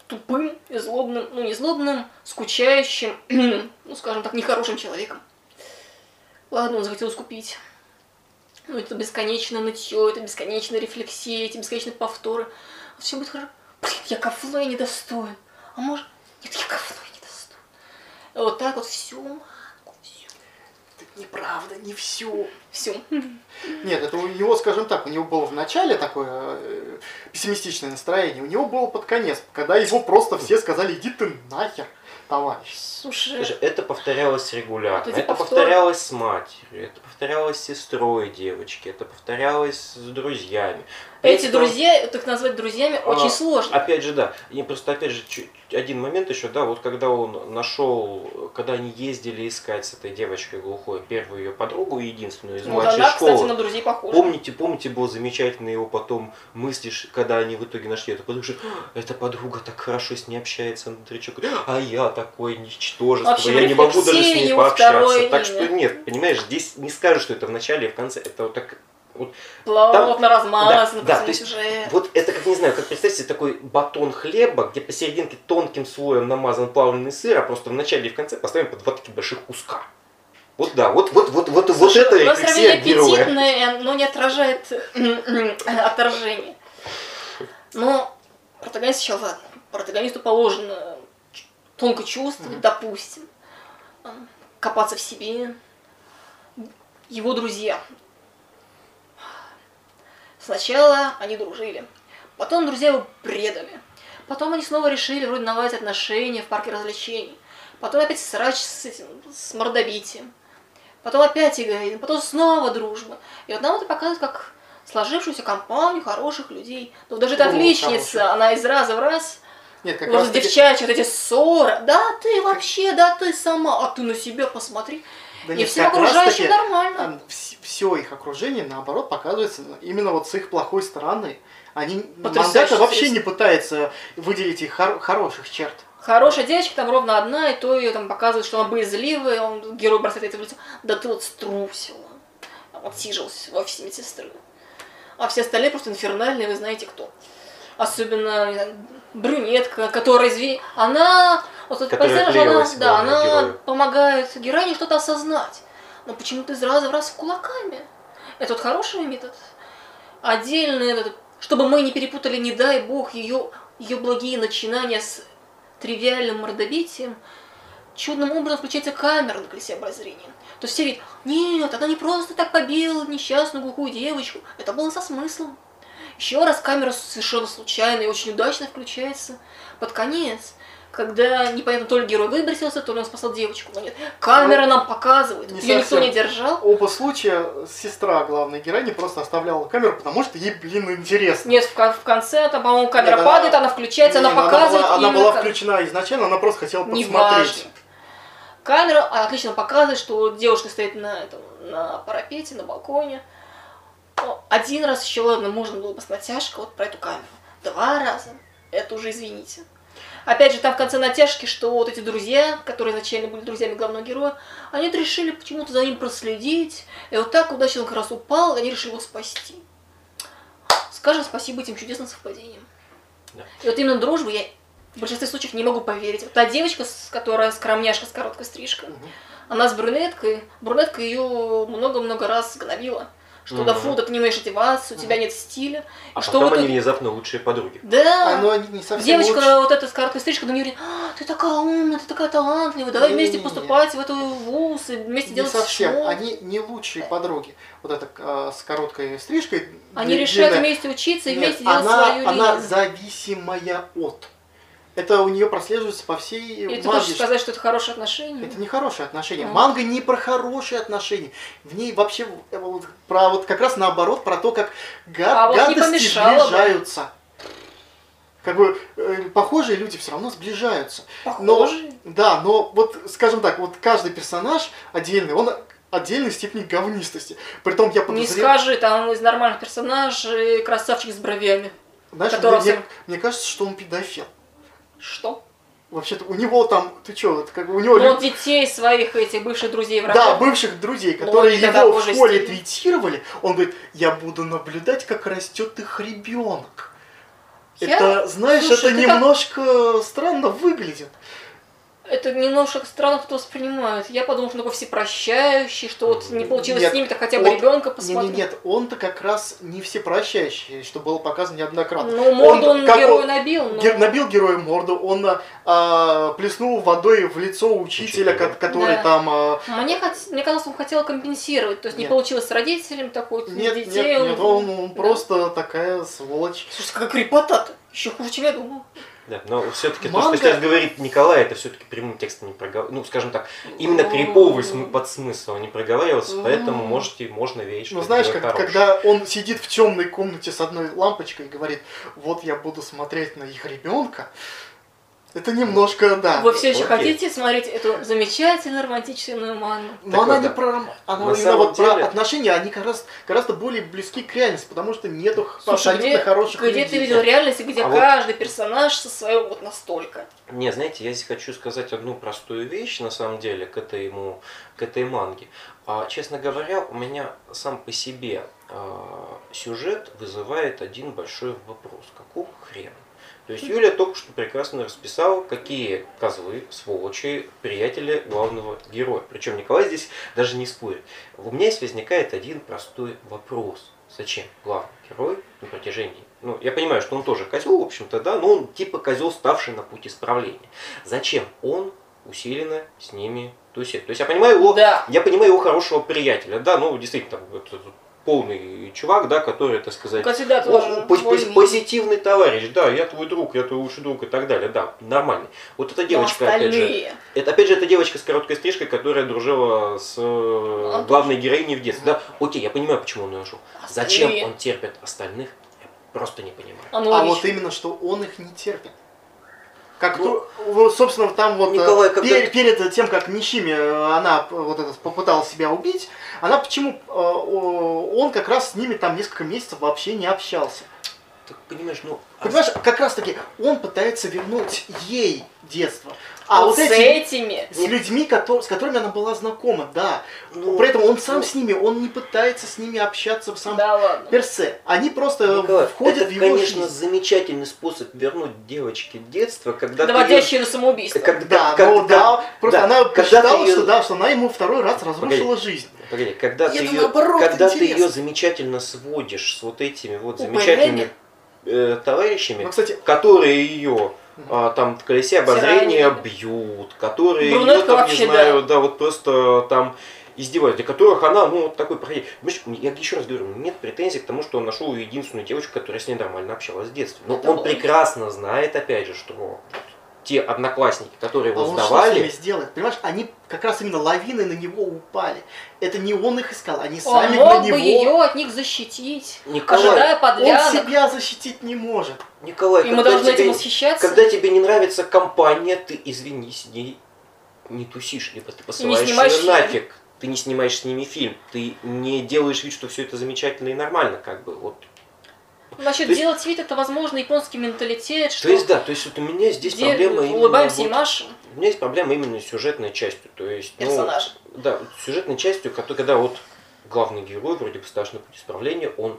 тупым злобным, ну не злобным, скучающим, <clears throat> ну скажем так, нехорошим человеком. Ладно, он захотел скупить. Ну это бесконечное нытье, это бесконечная рефлексия, эти бесконечные повторы. Все будет хорошо. Блин, я ковлой недостоин. А может, нет, я недостоин. И вот так вот всю всю. Неправда, не все. Всю. Нет, это у него, скажем так, у него было в начале такое э, пессимистичное настроение, у него было под конец, когда его просто все сказали, иди ты нахер. Товарищ. Слушай, Слушай, это повторялось регулярно. Это Это, повтор. повторялось с матерью, это повторялось с сестрой девочки, это повторялось с друзьями. Эти этом- друзья, так назвать друзьями, А, очень сложно. Опять же, да. И просто, опять же, чуть- один момент еще, да, вот когда он нашел, когда они ездили искать с этой девочкой глухой первую ее подругу, единственную из Вот младшей она, школы. кстати, на друзей похожа. Помните, помните, было замечательно его потом мыслишь, когда они в итоге нашли эту подругу, что «А, эта подруга так хорошо с ней общается, Андрейчук, а я такое ничтожество, общем, я не могу даже с ней пообщаться. Так что нет, понимаешь, здесь не скажешь, что это в начале и в конце, это вот так вот Плотно размазано, да, да, то есть сюжет. вот это, как не знаю, как представьте себе такой батон хлеба, где посерединке тонким слоем намазан плавленый сыр, а просто в начале и в конце поставим по два таких больших куска. Вот да, вот, вот, вот, вот, вот это у нас рефлексия героя. аппетитное, но не отражает отторжение. Но протагонист сейчас, ладно, протагонисту положено тонко чувствовать, Мгм. допустим, а, копаться в себе. Его друзья. Сначала они дружили, потом друзья его предали. Потом они снова решили вроде наладить отношения в парке развлечений. Потом опять срач с этим, с мордобитием. Потом опять эгоизм, потом снова дружба. И вот нам это показывает как сложившуюся компанию хороших людей. Ну, даже эта отличница, хороших. она из раза в раз, Нет, как вот раз девчачьи вот эти ссоры. Да, ты вообще, да, ты сама, а ты на себя посмотри. Да и нет, всем окружающим таки, нормально. все их окружение, наоборот, показывается именно вот с их плохой стороны. Они Потрясающе мангaka вообще интересно. не пытается выделить их хор- хороших черт. Хорошая девочка там ровно одна, и то ее там показывают, что она боязливая, он герой бросает это в лицо. Да ты вот струсила. Там отсиживался в офисе медсестры. А все остальные просто инфернальные, вы знаете кто. Особенно знаю, брюнетка, которая извини... Она... Вот этот Которая персонаж, она, да, она герою. помогает героине что-то осознать. Но почему-то из раза в раз кулаками. Это вот хороший метод. Отдельно этот, чтобы мы не перепутали, не дай бог, ее, ее благие начинания с тривиальным мордобитием, чудным образом включается камера на колесе обозрения. То есть все видят, нет, она не просто так побила несчастную глухую девочку, это было со смыслом. Еще раз камера совершенно случайно и очень удачно включается под конец, когда непонятно, то ли герой выбросился, то ли он спасал девочку. Но нет, камера нам показывает, не ее никто не держал. Оба случая сестра главной героини просто оставляла камеру, потому что ей, блин, интересно. Нет, в, кон- в конце, там, по-моему, камера Нет, она- падает, она включается, Не, она ну, показывает была, она была включена изначально, она просто хотела Не посмотреть. важно. Камера отлично показывает, что девушка стоит на, этом, на парапете, на балконе. О, Один раз еще, ладно, можно было бы с натяжкой вот про эту камеру. Два раза. Это уже извините. Опять же, там в конце натяжки, что вот эти друзья, которые изначально были друзьями главного героя, они решили почему-то за ним проследить. И вот так удачно он как раз упал, и они решили его спасти. Скажем спасибо этим чудесным совпадениям. Да. И вот именно дружбу я в большинстве случаев не могу поверить. Вот та девочка, с- которая скромняшка с короткой стрижкой, Мгм. она с брюнеткой. Брюнетка ее много-много раз гнобила. Что да Мгм. фу, да ты не умеешь одеваться, у тебя нет стиля. А что потом вот они это- внезапно лучшие подруги. Да. Оно не, не совсем Девочка лучше. вот эта с короткой стрижкой на нее говорит, «А, ты такая умная, ты такая талантливая, давай вместе Не-не-не. поступать в эту вуз и вместе Не делать совсем. шоу». Они не лучшие подруги. Вот эта э, с короткой стрижкой. Они длинная- решают вместе учиться и Нет, вместе делать она, свою она линию. зависимая от. Это у нее прослеживается по всей И ты хочешь сказать, что это хорошие отношения? Это не хорошие отношения. Мгм. Манга не про хорошие отношения. В ней вообще э, про вот как раз наоборот, про то, как га- А вот не гадости помешало бы. сближаются. Как бы э, похожие люди все равно сближаются. Похожие. Да, но вот, скажем так, вот каждый персонаж отдельный, он отдельной степени говнистости. Притом я Не подозреваю... скажи, там из нормальных персонажей красавчик с бровями. Знаешь, которого мне, мне кажется, что он педофил. Что? Вообще-то у него там, ты чё, вот как бы у него... Ну, детей своих этих бывших друзей врагов. Да, бывших друзей, Ну, которые тогда его в школе стили. твитировали, он говорит, я буду наблюдать, как растет их ребенок. Я? Это, знаешь, Слушай, это ты как- немножко странно выглядит. Это немножко странно кто воспринимает. Я подумал, что он такой всепрощающий, что вот не получилось Нет, с ними-то хотя бы он- ребенка Нет, посмотреть. нет, нет, он-то как раз не всепрощающий, что было показано неоднократно. Ну, морду он, как герою он- набил, но... Ге- Набил герою морду, он а, плеснул водой в лицо учителя, ко- который Да. там... а, Мне, мне казалось, он хотел компенсировать. То есть не Нет. получилось с родителями такой, нет, нет, детей. нет, он, он просто такая сволочь. Слушай, какая крепота-то. Еще хуже, чем я думал. Да, но все-таки то, Манга- что сейчас говорит Николай, это все-таки прямым текстом не проговаривается. Ну, скажем так, именно криповый см- подсмысл не проговаривался, поэтому можете, можно верить, что Ну знаешь, как, хорошее. когда он сидит в темной комнате с одной лампочкой и говорит, вот я буду смотреть на их ребенка, это немножко, да. Вы все еще окей. хотите смотреть эту замечательную романтичную мангу? Но Так она вот, не да. про ром- она На именно самом вот про деле- отношения, они как раз гораздо более близки к реальности, потому что нету Слушай, где, хороших где ты людей. видел реальность, где А вот- каждый персонаж со своего вот настолько? Не, знаете, я здесь хочу сказать одну простую вещь, на самом деле, к, этому, к этой манге. А, честно говоря, у меня сам по себе а, сюжет вызывает один большой вопрос. Какого хрена? То есть Юлия только что прекрасно расписала, какие козлы, сволочи, приятели главного героя. Причем Николай здесь даже не спорит. У меня здесь возникает один простой вопрос. Зачем главный герой на протяжении... Ну, я понимаю, что он тоже козел, в общем-то, да, но он типа козел, ставший на путь исправления. Зачем он усиленно с ними тусит? То есть я понимаю его, Да. я понимаю его хорошего приятеля, да, ну, действительно, полный чувак, да, который, так сказать, о, тоже. пози- более-менее. позитивный товарищ, да, я твой друг, я твой лучший друг и так далее, да, нормальный. Вот эта Но девочка, опять же, это опять же эта девочка с короткой стрижкой, которая дружила с э, А, главной героиней в детстве. Да, окей, я понимаю, почему он ее нашел. Зачем Остальные. он терпит остальных, я просто не понимаю. А, ну, А лично. вот именно, что он их не терпит. Как Ну, вот, собственно, там вот э, Николай, когда- пер- перед тем, как Нищими э, она вот этот, попыталась себя убить, она почему э, он как раз с ними там несколько месяцев вообще не общался. Ты понимаешь, ну... а Понимаешь, как раз таки он пытается вернуть ей детство. А вот с эти этими. с людьми, с которыми она была знакома, да. Ну, При этом он сам ну, с ними, он не пытается с ними общаться в сам Да ладно. персе. Они просто Николай, входят это, в его конечно, жизнь. замечательный способ вернуть девочке детство, когда ты её- Доводящие до самоубийства. когда, Да, как- ну как- да, просто да, она когда посчитала, её- что да, что она ему второй раз разрушила жизнь. Погоди, когда И ты ее, наоборот когда ты ее замечательно сводишь с вот этими вот Упырями. замечательными э, товарищами, Ну, кстати, которые ее а, там в колесе обозрения Тиранят. бьют, которые Брюнетка ее там, вообще, не знаю, да. вот просто там издеваются, для которых она, ну, вот такой. Понимаешь, Я еще раз говорю, нет претензий к тому, что он нашел единственную девочку, которая с ней нормально общалась в детстве. Но Это он было. прекрасно знает, опять же, что те одноклассники, которые а его он что с ними сдавали, сделает? Понимаешь, они как раз именно лавиной на него упали. Это не он их искал, они Он сами мог на бы него. ее от них защитить, Николай, ожидая Он подлянок. себя защитить не может. Николай, И мы когда должны тебе- этим восхищаться. Когда тебе не нравится компания, ты, извини, с ней не тусишь, либо ты посылаешь снимаешь её фильм. нафиг. Ты не снимаешь с ними фильм, ты не делаешь вид, что все это замечательно и нормально, как бы вот. Насчет То есть- делать вид, это, возможно, японский менталитет, что То есть да, то есть вот у меня здесь где проблема именно. улыбаемся и вот- машем у меня есть проблема именно сюжетной частью, то есть. ну, персонажа. да, вот с сюжетной частью, когда вот главный герой вроде бы старший на путь исправления, он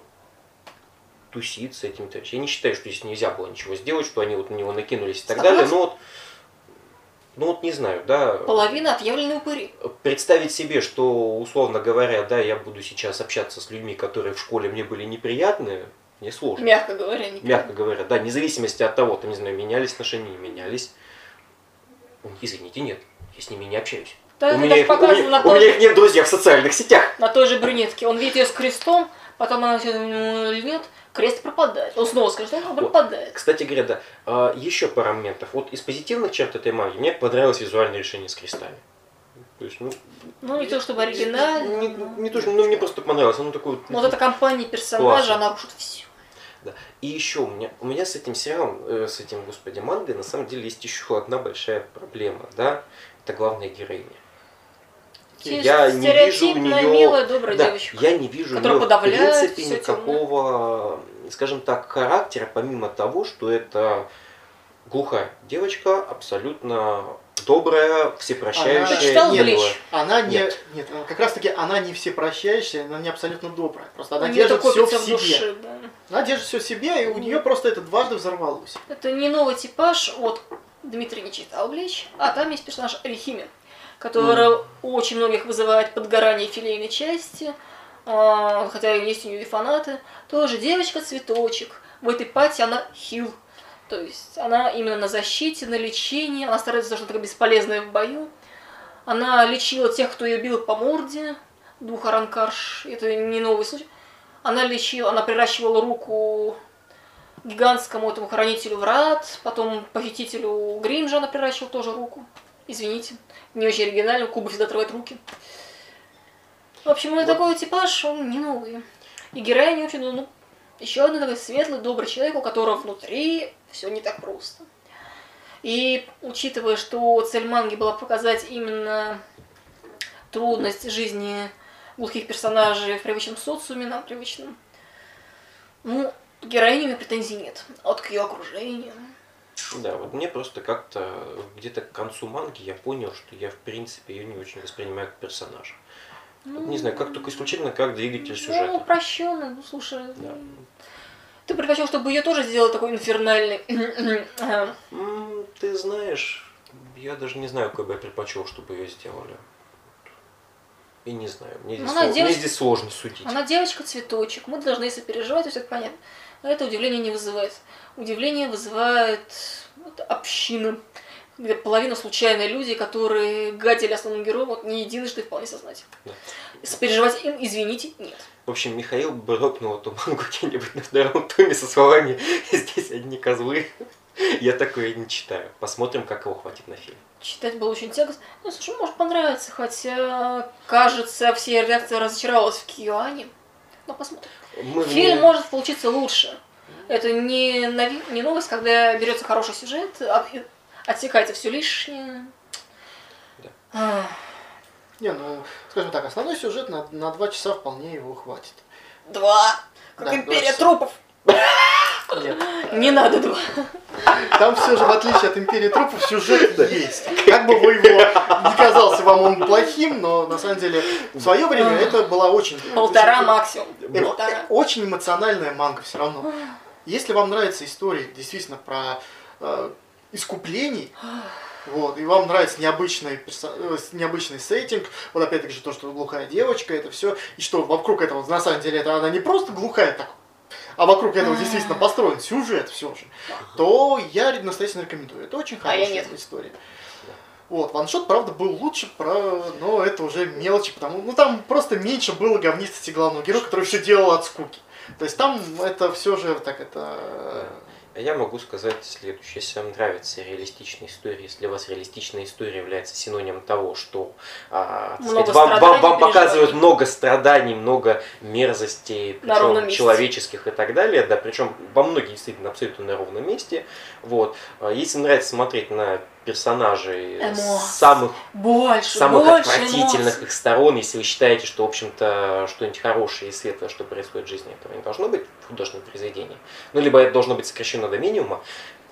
тусит с этим. Я не считаю, что здесь нельзя было ничего сделать, что они вот на него накинулись и так Согласна. далее, но вот ну вот не знаю, да. Половина отъявленной упыри. представить себе, что, условно говоря, да, я буду сейчас общаться с людьми, которые в школе мне были неприятны, мне сложно. Мягко говоря, не Мягко говоря, да, вне зависимости от того, там, не знаю, менялись отношения, не менялись. Извините, нет, я с ними не общаюсь. Да, у, меня их, у, меня, на у той меня же- их нет друзей в социальных сетях. на той же брюнетке. Он видит ее с крестом, потом она все или нет, крест пропадает. Он снова с крестом, а пропадает. Кстати говоря, да, а, еще пара моментов. Вот из позитивных черт этой магии мне понравилось визуальное решение с крестами. То есть, ну, Ну, не то чтобы оригинально. не, но- не то, что, ну, мне просто понравилось. Оно такое вот, вот эта компания персонажа, Классно. она рушит все. Да. И еще у меня, у меня с этим сериалом, э, с этим, господи, мангой, на самом деле есть еще одна большая проблема, да, это главная героиня. Я не вижу у нее, милая, добрая да, девочка. я не вижу у нее в принципе никакого, скажем так, характера, помимо того, что это глухая девочка, абсолютно добрая, всепрощающая, Ты читал. «Блич»? Она не, Нет. нет, как раз таки она не всепрощающая, она не абсолютно добрая. Просто она держит все в себе. душе, да. Она держит все в себе, и у нее просто это дважды взорвалось. Это не новый типаж, вот Дмитрий не читал Блич, а там есть персонаж Рихимин, который у очень многих вызывает подгорание филейной части, а, хотя есть у нее и фанаты. Тоже девочка-цветочек. В этой пати она хил. То есть она именно на защите, на лечении, она старается что-то бесполезное в бою. Она лечила тех, кто ее бил по морде, двух аранкарш, это не новый случай. Она лечила, она приращивала руку гигантскому этому хранителю врат, потом похитителю Гринджа она приращивал тоже руку. Извините, не очень оригинально, Куба всегда отрывает руки. В общем, вот. такой типаж, он не новый. И героиня очень, ну, еще один такой светлый, добрый человек, у которого внутри все не так просто. И учитывая, что цель манги была показать именно трудность жизни глухих персонажей в привычном социуме, нам привычном, ну, героине претензий нет. А вот к ее окружению... Да, вот мне просто как-то где-то к концу манги я понял, что я в принципе ее не очень воспринимаю как персонажа. Ну, не знаю, как только исключительно как двигатель сюжета. Ну, упрощенно, ну слушай. Да. Ты предпочел, чтобы ее тоже сделали такой инфернальный. <clears throat> Ты знаешь, я даже не знаю, какой бы я предпочел, чтобы ее сделали. И не знаю, мне здесь, она сло... девочка... мне здесь сложно судить. Она девочка-цветочек, мы должны сопереживать, все это понятно. Но это удивление не вызывает. Удивление вызывает вот, община, половина случайные люди, которые гадили основным героем, вот не единожды вполне сознательно. Да. Сопереживать им, извините, нет. В общем, Михаил бы рокнул эту мангу <laughs> где-нибудь на втором томе со словами «Здесь одни козлы». Я такое не читаю. Посмотрим, как его хватит на фильм. Читать было очень тягостно. Ну, слушай, может понравится, хотя, кажется, все реакция разочаровалась в Киоане. Но посмотрим. Мы Фильм не... может получиться лучше. Это не, нови... не новость, когда берется хороший сюжет, а... отсекается все лишнее. Да. Не, ну, скажем так, основной сюжет на, на два часа вполне его хватит. Два? Как да, империя трупов. Нет. Не надо два. Там все же, в отличие от Империи Трупов, сюжет есть. Как бы вы его не казался вам он плохим, но на самом деле в свое время это была очень... Полтора максимум. Полтора. Очень эмоциональная манга все равно. Если вам нравятся истории действительно про э, искуплений, вот, и вам нравится необычный, э, необычный сеттинг, вот опять-таки же то, что глухая девочка, это все, и что вокруг этого, на самом деле, это она не просто глухая, так а вокруг этого действительно построен сюжет все же, то я настоятельно рекомендую. Это очень а хорошая история. Вот, ваншот, правда, был лучше, про... но это уже мелочи, потому ну там просто меньше было говнистости главного героя, который все делал от скуки. То есть там это все же так это а я могу сказать следующее. Если вам нравятся реалистичные истории, если для вас реалистичная история является синонимом того, что а, сказать, вам, вам, вам показывают много страданий, много мерзостей, причем человеческих и так далее, да, причем во многих действительно абсолютно на ровном месте. Вот. А если нравится смотреть на персонажей Эмо. самых, больше, самых больше отвратительных эмоций. их сторон, если вы считаете, что, в общем-то, что-нибудь хорошее и светлое, что происходит в жизни, этого не должно быть в художественном произведении, ну, либо это должно быть сокращено до минимума,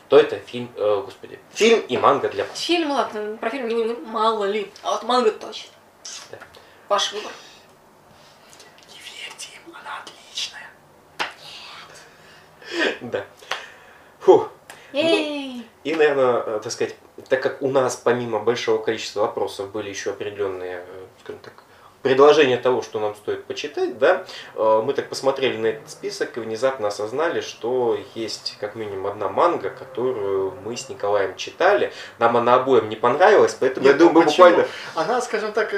то это фильм, э, господи, фильм и манга для вас. Фильм, ладно, про фильм не мало ли, а вот манга точно. Да. Ваш выбор. Не верьте им, она отличная. Нет. Да. Фух. Ну, и, наверное, э, так сказать, так как у нас помимо большого количества вопросов были еще определенные, э, скажем так, предложения того, что нам стоит почитать, да, э, мы так посмотрели на этот список и внезапно осознали, что есть как минимум одна манга, которую мы с Николаем читали. Нам она обоим не понравилась, поэтому Нет, я думаю, мы буквально... Она, скажем так,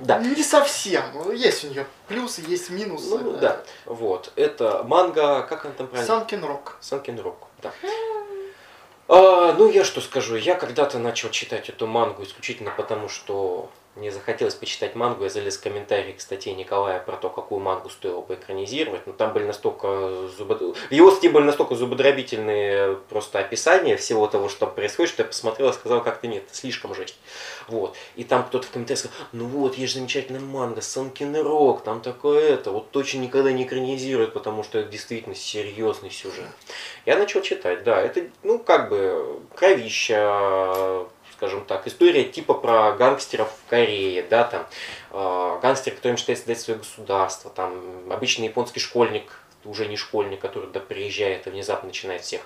да. Не совсем. Есть у нее плюсы, есть минусы. Ну, да. да. Вот. Это манга, как она там правильно? Санкин Рок. Санкин Рок, да. А, ну, я что скажу, я когда-то начал читать эту мангу исключительно потому, что мне захотелось почитать мангу, я залез в комментарии к статье Николая про то, какую мангу стоило бы экранизировать. Но там были настолько зубод... В его статье были настолько зубодробительные просто описания всего того, что там происходит, что я посмотрел и сказал, как-то нет, слишком жесть. Вот. И там кто-то в комментариях сказал, ну вот, есть замечательная манга, Санкин Рок, там такое это, вот точно никогда не экранизируют, потому что это действительно серьезный сюжет. Я начал читать, да, это, ну, как бы, кровища, скажем так, история типа про гангстеров в Корее, да, там, э, гангстер, который мечтает создать свое государство, там, обычный японский школьник, уже не школьник, который туда приезжает и внезапно начинает всех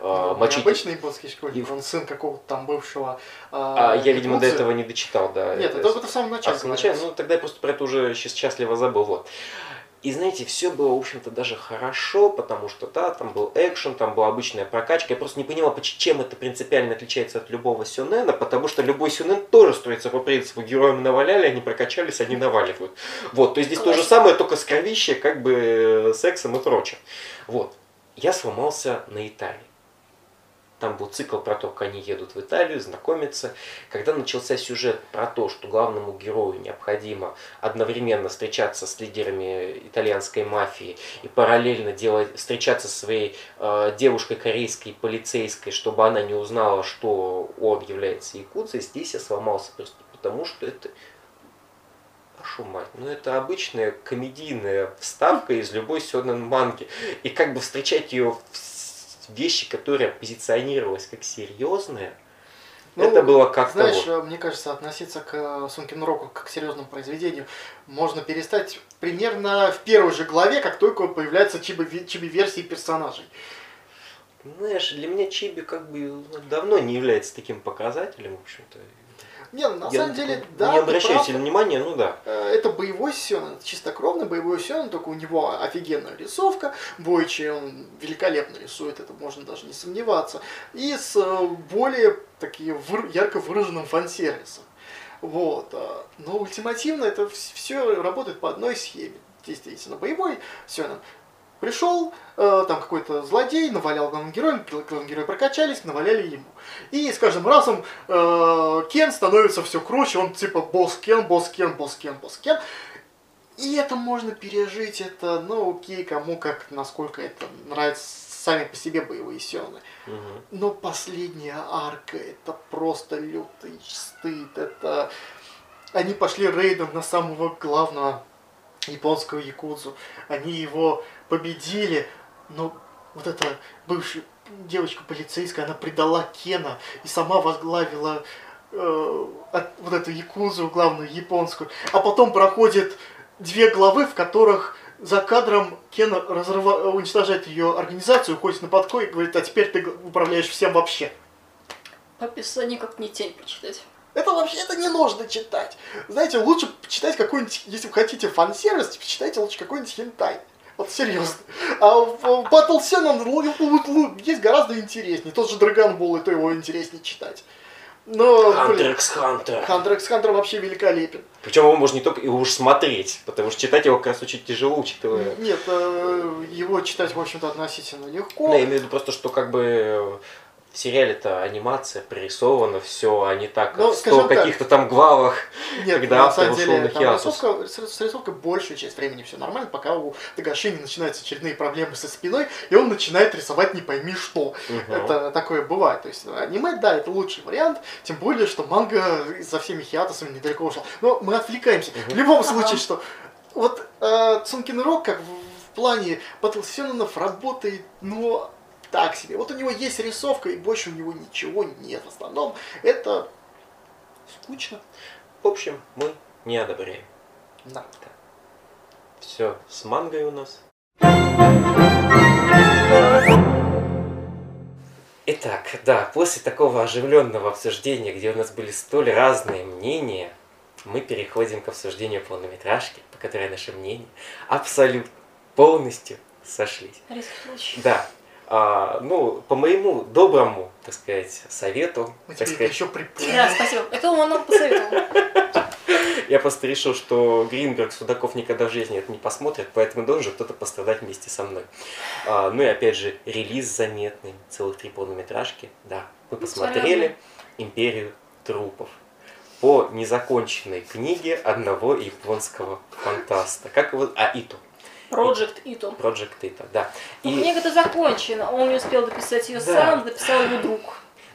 э, ну, мочить. обычный японский школьник, он сын какого-то там бывшего. Э, а, я, видимо, до этого не дочитал, да. Нет, это, это в самом начале. А, в начале, ну тогда я просто про это уже счастливо забыл. Вот. И знаете, все было, в общем-то, даже хорошо, потому что, да, там был экшен, там была обычная прокачка. Я просто не понимал, чем это принципиально отличается от любого сюнена, потому что любой сюнен тоже строится по принципу героям наваляли, они прокачались, они наваливают. Вот, то есть здесь Класс. то же самое, только с кровищей, как бы сексом и прочим. Вот. я сломался на Италии. Там был цикл про то, как они едут в Италию, знакомятся. Когда начался сюжет про то, что главному герою необходимо одновременно встречаться с лидерами итальянской мафии и параллельно делать, встречаться со своей э, девушкой корейской полицейской, чтобы она не узнала, что он является якудзой, здесь я сломался просто потому, что это Вашу мать, ну это обычная комедийная вставка из любой сёнэн манги. И как бы встречать ее в вещи, которая позиционировалась как серьезная, ну, это было как-то... Знаешь, вот. мне кажется, относиться к э, Сункину Року как к серьезному произведению можно перестать примерно в первой же главе, как только появляются чиби-версии персонажей. Знаешь, для меня чиби как бы давно не является таким показателем, в общем-то. Не, ну, на Я самом деле, да. Не обращаю сильно внимания, ну да. Э, это боевой сёнэн, чистокровный боевой сёнэн, только у него офигенная рисовка, Бойчи он великолепно рисует, это можно даже не сомневаться, и с э, более таким ярко выраженным фан-сервисом. Вот. Э, но ультимативно это все работает по одной схеме. Действительно, боевой сёнэн Пришел э, там какой-то злодей, навалял главным героем, главные герои прокачались, наваляли ему. И с каждым разом э, Кен становится все круче, он типа босс Кен, босс Кен, босс Кен, босс Кен. И это можно пережить, это, ну окей, кому как, насколько это нравится сами по себе боевые сёны. Угу. Но последняя арка, это просто лютый стыд, это... Они пошли рейдом на самого главного японского якудзу. Они его победили, но вот эта бывшая девочка полицейская, она предала Кена и сама возглавила э, вот эту якузу, главную японскую. А потом проходит две главы, в которых за кадром Кен разрыва... уничтожает ее организацию, уходит на подкой и говорит, а теперь ты управляешь всем вообще. По описанию как не тень почитать. Это вообще это не нужно читать. Знаете, лучше почитать какой-нибудь, если вы хотите фан-сервис, почитайте лучше какой-нибудь хентай. Вот серьезно. А в Battle Sen есть гораздо интереснее. Тот же Dragon Ball, и то его интереснее читать. Но, Hunter x Hunter. Hunter x Hunter вообще великолепен. Причем его можно не только его уж смотреть, потому что читать его как раз очень тяжело, учитывая... Нет, э, его читать, в общем-то, относительно легко. Да, я имею в виду просто, что как бы в сериале-то анимация прорисована, все, а не так, ну, в каких-то там главах, Нет, когда автор ушел деле, на хиатус. Рисовка, с рисовкой большую часть времени все нормально, пока у Тагашини начинаются очередные проблемы со спиной, и он начинает рисовать не пойми что. Угу. Это такое бывает. То есть аниме, да, это лучший вариант, тем более, что манга за всеми хиатусами недалеко ушел. Но мы отвлекаемся. Угу. В любом случае, что вот э, Цункин Рок, как в, в плане Батлсенонов работает, но так себе. Вот у него есть рисовка, и больше у него ничего нет. В основном это скучно. В общем, мы не одобряем. Да. да. Все, с мангой у нас. Итак, да, после такого оживленного обсуждения, где у нас были столь разные мнения, мы переходим к обсуждению полнометражки, по которой наши мнения абсолютно полностью сошлись. Да, а, ну, по моему доброму, так сказать, совету. Мы так сказать, еще припомнили. Да, спасибо. Это он нам посоветовал. <laughs> Я просто решил, что Гринберг Судаков никогда в жизни это не посмотрит, поэтому должен кто-то пострадать вместе со мной. А, ну и опять же, релиз заметный, целых три полнометражки. Да, мы посмотрели «Империю трупов» по незаконченной книге одного японского фантаста. Как его? А, Ито. Project Ito. Project Ito, да. И... Книга это закончена, он не успел дописать ее да. сам, дописал его друг.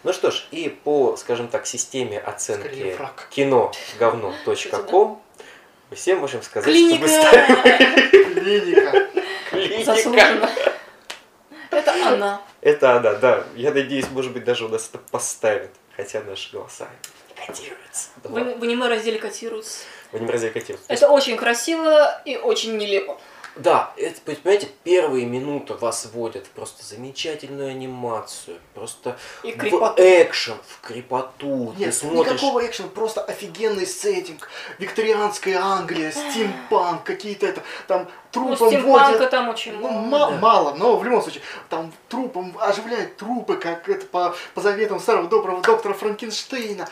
Ну что ж, и по, скажем так, системе оценки кино говно.ком <laughs> мы все можем сказать, Клиника. что мы ставим... <laughs> Клиника. Клиника. Это она. Это она, да. Я надеюсь, может быть, даже у нас это поставят. Хотя наши голоса котируются. В, в аниме разделе котируются. В аниме разделе котируются. Это очень красиво и очень нелепо. Да, это, понимаете, первые минуты вас вводят в просто замечательную анимацию, просто и в экшен, в крепоту. Нет, Ты смотришь... никакого экшена, просто офигенный сеттинг, викторианская Англия, стимпанк, какие-то это, там трупом ну, водят. там очень ну, мало. Да. мало, но в любом случае, там трупом оживляют трупы, как это по, по заветам старого доброго доктора Франкенштейна.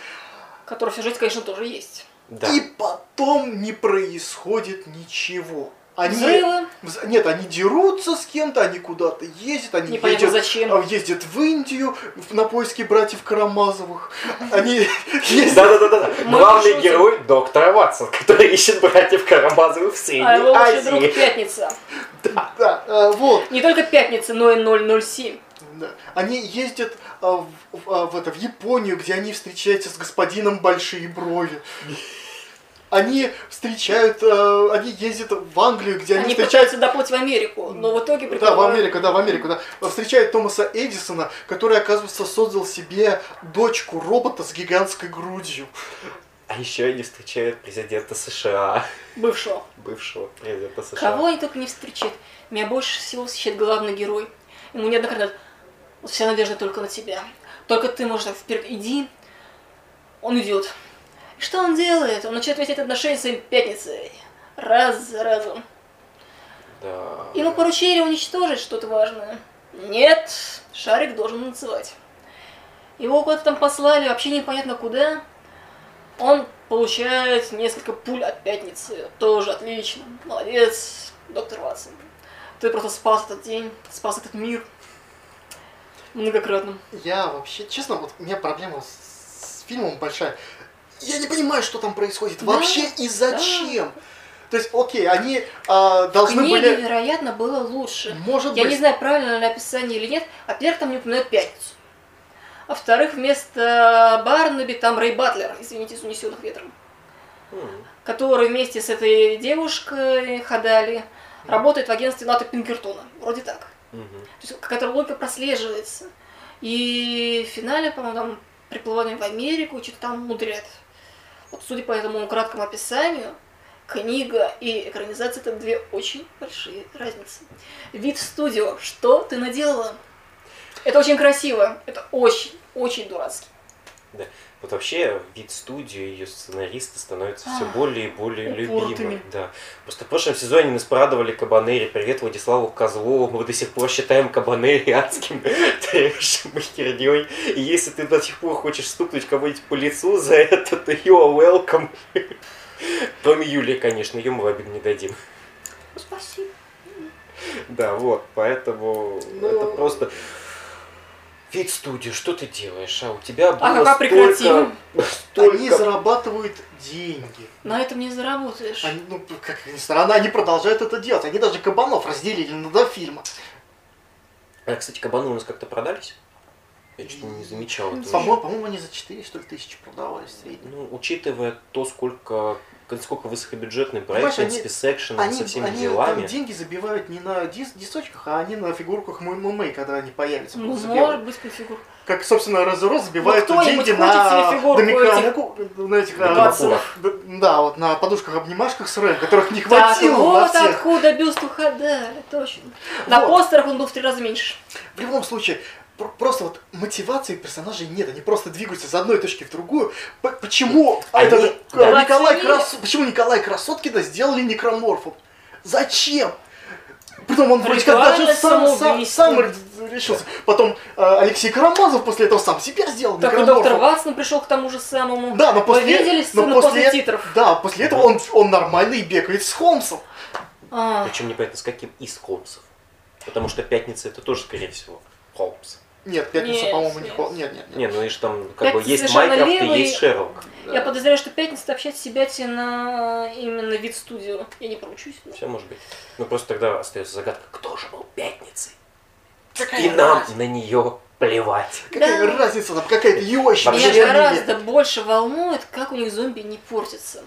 Который в сюжете, конечно, тоже есть. Да. И потом не происходит ничего Они, Взрывы. вз- нет, они дерутся с кем-то, они куда-то ездят, они Непонятно ездят, зачем. а, ездят в Индию на поиски братьев Карамазовых. Они ездят... Да-да-да. Главный герой доктора Ватсон, который ищет братьев Карамазовых в Средней А его лучший друг Азии. Пятница. Да, а, вот. Не только Пятница, но и 007. Да. Они ездят а, в, в- а, в это, в Японию, где они встречаются с господином Большие Брови. Они встречают, а, они ездят в Англию, где они, Они встречают... пытаются доплыть в Америку, но в итоге Да, в приплывают- Америку, да, в Америку, да. Встречают Томаса Эдисона, который, оказывается, создал себе дочку робота с гигантской грудью. А еще они встречают президента США, бывшего. бывшего президента США. Кого они только не встречают. Меня больше всего восхищает главный герой. Ему неоднократно говорят, «Вот вся надежда только на тебя. Только ты можешь так вперед иди. Он идет. И что он делает? Он начинает вести отношения с своей пятницей. Раз за разом. Да. Ему поручили уничтожить что-то важное. Нет, шарик должен танцевать. Его куда-то там послали, вообще непонятно куда. Он получает несколько пуль от пятницы. Тоже отлично. Молодец, доктор Ватсон. Ты просто спас этот день, спас этот мир. Многократно. Я вообще, честно, вот у меня проблема с, с фильмом большая. Я не понимаю, что там происходит вообще и зачем. То есть, окей, они а, должны Книге, были... вероятно, было лучше. Может Я быть, не знаю, правильно ли описание или нет. Во-первых, там не упоминают пятницу. А во-вторых, вместо Барнаби там Рэй Батлер, извините, из унесенных ветром, М. который вместе с этой девушкой Хадали работает в агентстве Ната Пинкертона. Вроде так. Мгм. То есть какая-то логика прослеживается. И в финале, по-моему, там приплывание в Америку, что-то там мудрят. Судя по этому краткому описанию, книга и экранизация это две очень большие разницы. Вид студио, что ты наделала? Это очень красиво, это очень, очень дурацкий. Вот вообще вид студии и ее сценаристы становятся все более и более упоротыми. любимы. Да. Просто в прошлом сезоне нас порадовали Кабанери. Привет Владиславу Козлову. Мы до сих пор считаем Кабанери адским <laughs> трэшем и херней. И если ты до сих пор хочешь стукнуть кого-нибудь по лицу за это, то you are welcome. <laughs> Кроме Юлии, конечно, ее мы в обиду не дадим. Спасибо. Да, вот, поэтому Ну. это просто... Вид студию, что ты делаешь? А у тебя было А пока столько... прекратим. <laughs> столько... они зарабатывают деньги. На этом не заработаешь. Они, ну, как ни странно, они продолжают это делать. Они даже кабанов разделили на два фильма. А, кстати, кабаны у нас как-то продались? Я что-то не замечал. По-моему, по-моему, они за 4 что ли тысячи продавались в среднем. Ну, учитывая то, сколько сколько высокобюджетный проект, Понимаешь, в они- принципе, с экшеном, Они, со всеми они делами. там деньги забивают не на дис- дисочках, а они на фигурках ММА, когда они появятся. Ну, может быть, конфигур. Как, собственно, Разорос забивает Ну, деньги на домика- на этих, на-. Да, вот на подушках-обнимашках с Рэм, которых не Так, хватило на вот всех. откуда бюст у Хадали, точно. На Вот. постерах он был в три раза меньше. В любом случае, просто вот мотивации персонажей нет, они просто двигаются из одной точки в другую. Почему Они- это же, да. э, Николай. Крас... почему Николай Красоткина сделали некроморфом? Зачем? Притом он вроде как даже сам, сам, сам решился. Потом э, Алексей Карамазов после этого сам себя сделал Так и доктор Ватсон пришел к тому же самому. Да, но после, Вы видели но сцену после, после титров? Да, после этого он, он нормально и бегает с Холмсом. А, Причем непонятно с каким из Холмсов. Потому что пятница это тоже, скорее всего, Холмс. Нет, пятница, Нет, по-моему, не нет. Холмс. Нет, нет, нет. Не, ну и же там как бы Пятница есть совершенно Майкрофт и левый. есть Шерлок. Я подозреваю, что пятница общает себя на именно вид студио. Я не поручусь. но- Все может быть. Ну просто тогда остается загадка, кто же был пятницей? Какая И нам разница? на нее плевать. Какая Да. разница, там какая-то ёщина. Меня гораздо больше волнует, как у них зомби не портятся.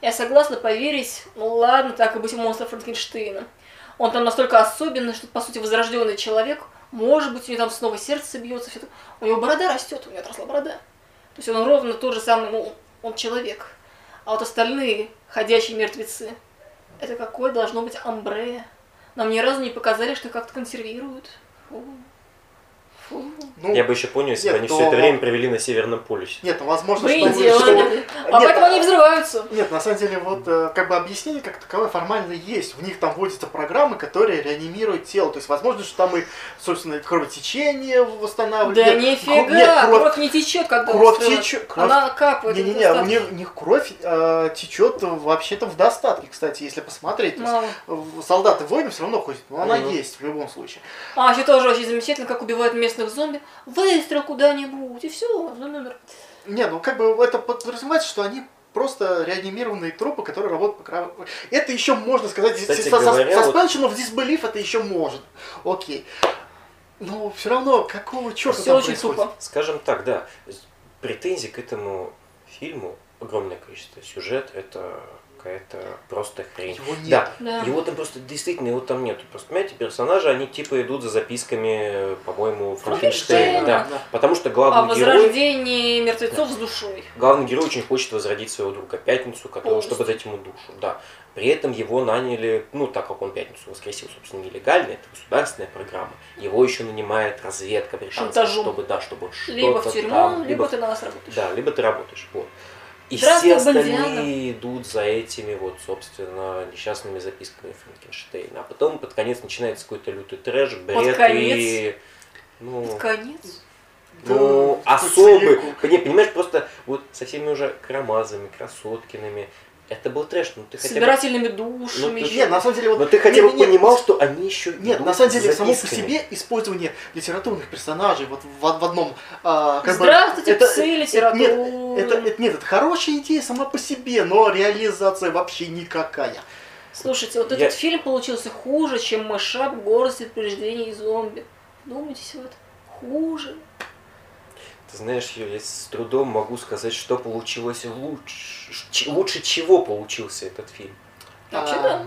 Я согласна поверить, ну ладно, так и быть монстр Франкенштейна. Он там настолько особенный, что, по сути, возрожденный человек. Может быть, у него там снова сердце бьется. Все У него борода растет, у него отросла борода. То есть он ровно тот же самый, ну, он человек. А вот остальные ходячие мертвецы, это какое должно быть амбре? Нам ни разу не показали, что как-то консервируют. Фу. Ну, Я бы еще понял, если бы нет, они то- все это время провели на Северном полюсе. Нет, ну, возможно, Блин, что... дело, что-. А Нет, поэтому они взрываются. Нет, на самом деле, вот э, как бы объяснение как таковое формально есть. В них там вводятся программы, которые реанимируют тело. То есть, возможно, что там и, собственно, кровотечение восстанавливают. Да Нет, нифига, кро- нет, кровь, кровь, не течет, когда кровь течет- кровь- Она капает. Не-не-не, у них, у них кровь э, течет вообще-то в достатке, кстати, если посмотреть. То есть, Мало. в- солдаты воины все равно ходят, но она Мгм. есть в любом случае. А, еще тоже очень замечательно, как убивают местных зомби. Выстрел куда-нибудь, и все, зомби умер. Не, ну как бы это подразумевается, что они просто реанимированные трупы, которые работают по краю. Это еще можно сказать, Кстати со- со- говоря, вот- suspension of disbelief это еще может. Окей. Но все равно, какого черта Все там очень происходит? тупо. Скажем так, да, претензий к этому фильму огромное количество. Сюжет это какая-то просто хрень. Его нет. Да, Да. его там просто действительно его там нету. Просто понимаете, персонажи, они типа идут за записками, по-моему, Франкенштейна. Франкенштейна. Да. Да. Потому что О главный герой, возрождении мертвецов с душой. главный герой очень хочет возродить своего друга Пятницу, которого, чтобы дать ему душу. Да. При этом его наняли, ну, так как он Пятницу воскресил, собственно, нелегально, это государственная программа, его еще нанимает разведка британская, чтобы, да, чтобы Либо в тюрьму, там, либо ты на нас работаешь. Да, либо ты работаешь. Вот. И все остальные идут за этими вот, собственно, несчастными записками Франкенштейна. А потом под конец начинается какой-то лютый трэш, бред конец? и... Ну, Конец. ну, Да, особый. Не, понимаешь, просто вот со всеми уже Карамазовыми, Красоткиными. Это был трэш, ну ты хотя бы... Собирательными душами. Ну, ещё. Нет, на самом деле, вот... Но ты хотя не- бы понимал, что они еще Нет, на самом деле, само по себе использование литературных персонажей вот в, в одном... а, как бы, Здравствуйте, это- псы э, литературы. Нет, это, это, нет, это хорошая идея сама по себе, но реализация вообще никакая. Слушайте, вот Я- этот фильм получился хуже, чем Мэшап «Горсть предупреждений зомби». Думайтесь в это. Хуже. Ты знаешь, Юля, я с трудом могу сказать, что получилось лучше. Лучше чего получился этот фильм. Вообще, А, да.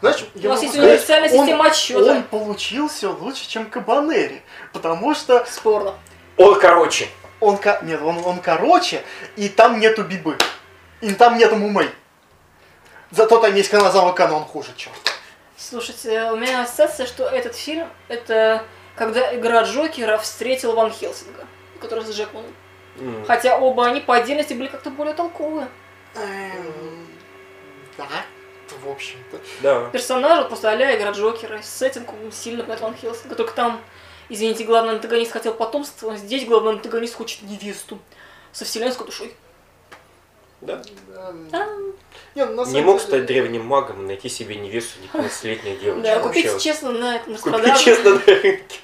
Знаешь, У я нас могу есть сказать, универсальная он- система отсчета. Он получился лучше, чем Кабанери, потому что Спорно. Он, короче, он, нет, он, он короче, и там нету бибы, и там нету мумей. Зато там есть Каназава Кана, он хуже, черт. Слушайте, у меня ассоциация, что этот фильм это когда игра Джокера встретил Ван Хелсинга, который с Джекманом. м, Хотя оба они по отдельности были как-то более толковые. Эм, Да, в общем-то. да. Персонажи вот просто а-ля игра Джокера. Сеттинг сильно напоминает Ван Хелсинга. Только там, извините, главный антагонист хотел потомство, а здесь главный антагонист хочет невесту со вселенской душой. да. Эм, А, Не, ну, на Не мог деле- стать древним магом, найти себе невесту 19-летней девочки. Да, вот. честно на этом Купи распродаже. честно на рынке.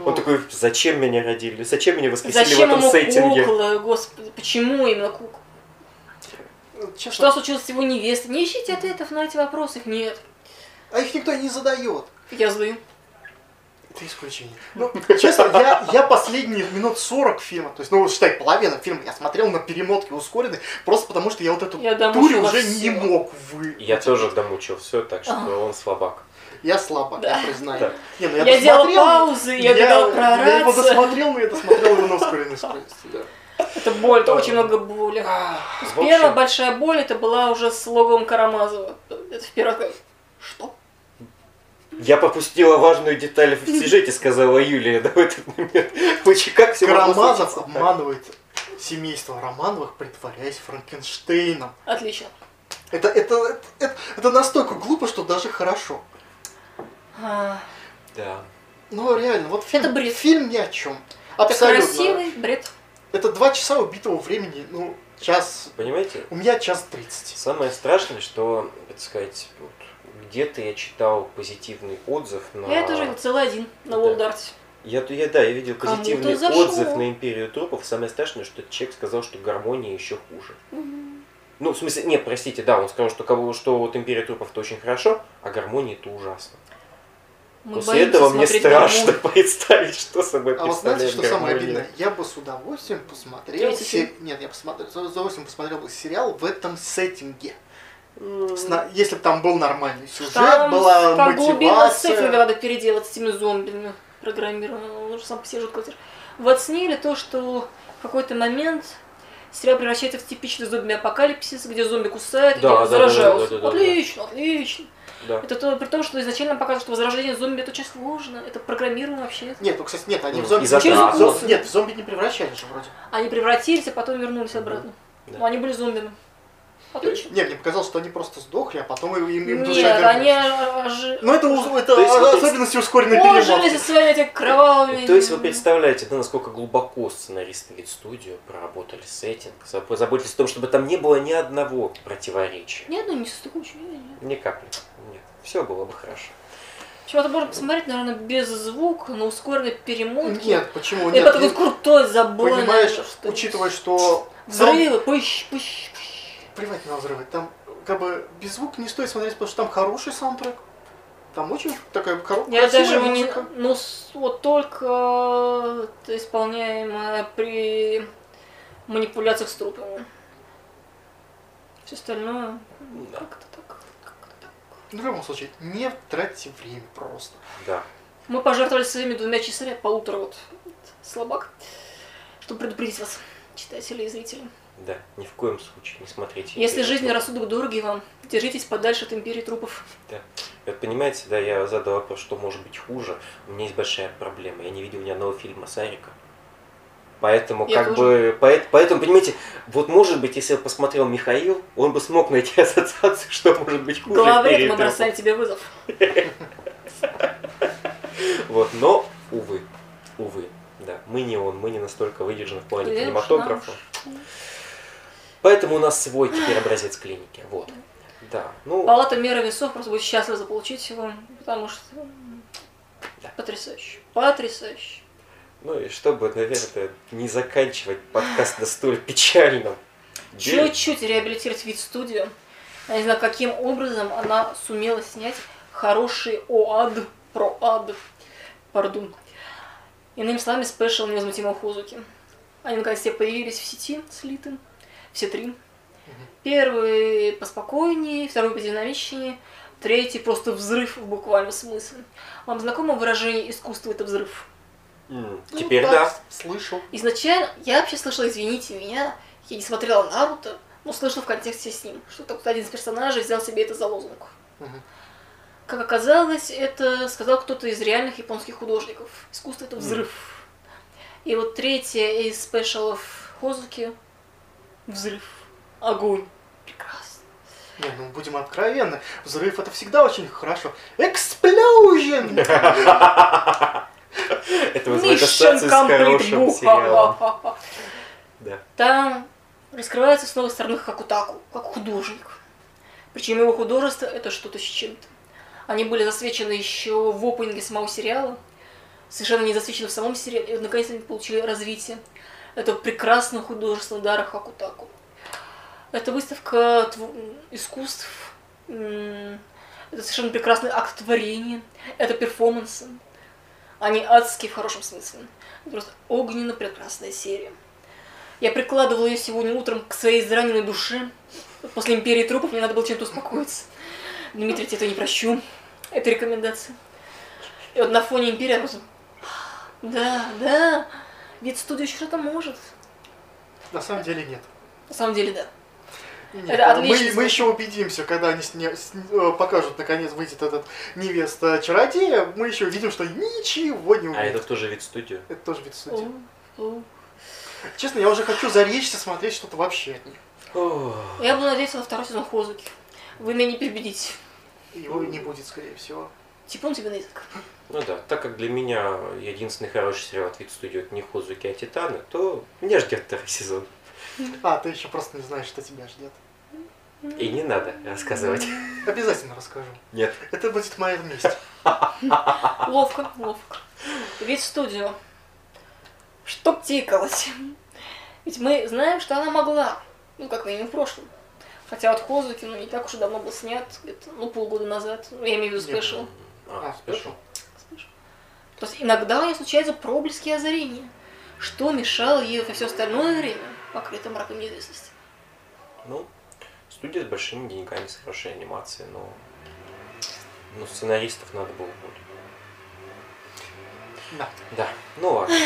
Он Вот. такой, зачем меня родили? Зачем меня воскресили Зачем в этом ему сеттинге? куклы, господи, почему именно куклы? Честно, Что случилось с его невестой? Не ищите ответов на эти вопросы, их нет. А их никто не задает. Я задаю. Это исключение. Ну, честно, я, я последние минут 40 фильма, то есть, ну, считай, половина фильма, я смотрел на перемотке ускоренной, просто потому что я вот эту Я домучила уже всё. не мог вы. Я тоже домучил все, так что Ага. он слабак. Я слабак, Да. я признаю. Да. Не, ну, Я, делала досмотрел, паузы, я, я, гадала я его досмотрел, но я досмотрел его на ускоренной скорости, да. Это боль, это очень много боли. В Первая большая боль это была уже с логовом Карамазова. Это в первый. Что? Я попустила важную деталь в сюжете, сказала Юлия, да, в этот момент. Почему- Как все Карамазов обманывает семейство Романовых, притворяясь Франкенштейном. Отлично. Это, это, это, это, это настолько глупо, что даже хорошо. А, Да. Ну, реально, вот фильм, Это бред. фильм ни о чем. Это Абсолютно. красивый бред. Это два часа убитого времени, ну, час... Понимаете, У меня час тридцать. самое страшное, что, так сказать, где-то я читал позитивный отзыв на... Я тоже видел целый один на Да. Волдарте. Я, я, да, я видел позитивный отзыв на Империю трупов. Самое страшное, что человек сказал, что гармония еще хуже. Ну, в смысле, нет, простите, да, он сказал, что, кого, что вот Империя трупов это очень хорошо, а гармония это ужасно. Мы После этого мне страшно «Гармонию». <laughs> представить, что собой А вот знаете, представляет что самое гармония. обидное? Я бы с удовольствием посмотрел... Третий се- фильм. Нет, я посмотрел, с удовольствием посмотрел бы сериал в этом сеттинге. Если бы там был нормальный сюжет, Там была там мотивация... сеттинга надо переделать с этими зомби программированным. Он уже сам по себе жутко. Вот снили то, что в какой-то момент сериал превращается в типичный зомби-апокалипсис, где зомби кусают, Да, где да, заражаются. да, да, да, да. отлично, отлично. Да. Это то, при том, что изначально показывают, что возрождение зомби это очень сложно, это программируемо вообще. Нет, ну, кстати, нет, они Ну, в зомби... травм. зом- Нет, в зомби не превращались же вроде. Они превратились, а потом вернулись обратно. Да. Но они были зомбими. Отлично. Не, мне показалось, что они просто сдохли, а потом им, им, душа Нет, они ожи- Ну это, это То есть вот особенности ускоренной ожились со перемотки. своими этими кровавыми... То есть вы представляете, да, насколько глубоко сценаристы студию проработали сеттинг, заб- заботились о том, чтобы там не было ни одного противоречия. Нет, ну не состыкуючи, нет, нет. Ни капли. Нет. Все было бы хорошо. Чего-то можно посмотреть, наверное, без звука, на ускоренной перемотке. Нет, почему нет? И- такой крутой забой. Понимаешь, наверное, что- учитывая, что... Взрывы, пыщ, пыщ, пыщ. Плевать на взрывы. Там как бы без звука не стоит смотреть, потому что там хороший саундтрек. Там очень такая хоро- Я даже его не... Ну, вот только это исполняемое при манипуляциях с трупами. Все остальное Да. как-то так. как-то так. Ну, в любом случае, не тратьте время просто. Да. Мы пожертвовали своими двумя часами, полутора вот, слабак, чтобы предупредить вас, читатели и зрители. Да. Ни в коем случае не смотрите. Если «Империю жизнь и трупов». рассудок дороги вам, держитесь подальше от империи трупов. Вот понимаете, да, я задал вопрос, что может быть хуже. У меня есть большая проблема. Я не видел ни одного фильма Сарика. Поэтому, Я как тоже. бы, поэт- поэтому, понимаете, вот может быть, если бы посмотрел Михаил, он бы смог найти <laughs> ассоциацию, что может быть хуже. Главред, «Империи мы трупов». бросаем тебе вызов. Вот, но, увы, увы, да, мы не он, мы не настолько выдержаны в плане кинематографа. Поэтому у нас свой теперь образец клиники. Вот. Да. Ну, Палата меры весов просто будет счастлива заполучить его, потому что Да. потрясающе. Потрясающе. ну и чтобы, наверное, не заканчивать подкаст на столь печальном. Чуть-чуть реабилитировать вид студию. Я не знаю, каким образом она сумела снять хороший ОАД про ад. Пардон. Иными словами, спешл невозмутимого Хузуки. Они наконец то появились в сети слиты. Все три. Первый поспокойнее, второй подинамичнее, третий просто взрыв в буквальном смысле. Вам знакомо выражение «искусство – это взрыв»? М, Ну, Теперь так, да. Слышал. Изначально я вообще слышала, извините меня, я не смотрела Наруто, но слышала в контексте с ним, что так один из персонажей взял себе это за лозунг. Мгм. Как оказалось, это сказал кто-то из реальных японских художников. Искусство это взрыв. И вот третье из спешалов Хозуки – взрыв. Огонь. Прекрасно. Не, ну будем откровенны. Взрыв это всегда очень хорошо. Explosion! Это вызывает ассоциацию с хорошим сериалом. Да. Там раскрывается с новой стороны Хакутаку, как художник. Причем его художество это что-то с чем-то. Они были засвечены еще в опенинге самого сериала, совершенно не засвечены в самом сериале, и вот наконец они получили развитие этого прекрасного художественного дара Хакутаку. Это выставка тв- искусств, это совершенно прекрасный акт творения, это перформансы. Они адские в хорошем смысле. Это просто огненно прекрасная серия. Я прикладывала ее сегодня утром к своей израненной душе. После империи трупов мне надо было чем-то успокоиться. Дмитрий, тебе это не прощу. Это рекомендация. И вот на фоне империи я просто... Да, да, вид студии еще что-то может. На самом деле нет. На самом деле, да. Нет, Это мы, мы еще убедимся, когда они сня- с- э, покажут, наконец, выйдет этот невеста чародея, мы еще увидим, что ничего не А увидим. это тоже вид студии. Это тоже вид о. Честно, я уже хочу заречься смотреть что-то вообще от них. Я буду надеяться на второй сезон Хозуки. Вы меня не перебедите. Его не будет, скорее всего. Типун тебе на язык. Ну да, так как для меня единственный хороший сериал от вид студии это не Хозуки, а Титаны, то меня ждет второй сезон. А, ты еще просто не знаешь, что тебя ждет. И не надо рассказывать. Обязательно расскажу. Нет. Это будет моя месть. Ловко, ловко. Ведь студию. Чтоб тикалось. Ведь мы знаем, что она могла. Ну, как минимум в прошлом. Хотя от Хозуки, ну, не так уж и давно был снят, где-то, ну, полгода назад. Ну, я имею в виду special. А, А, special. Special. То есть иногда у нее случаются проблески озарения. Что мешало ей во все остальное время покрыто мраком неизвестности. Ну, студия с большими деньгами, с хорошей анимацией, но... Ну, сценаристов надо было больше. Да. Да, ну ладно.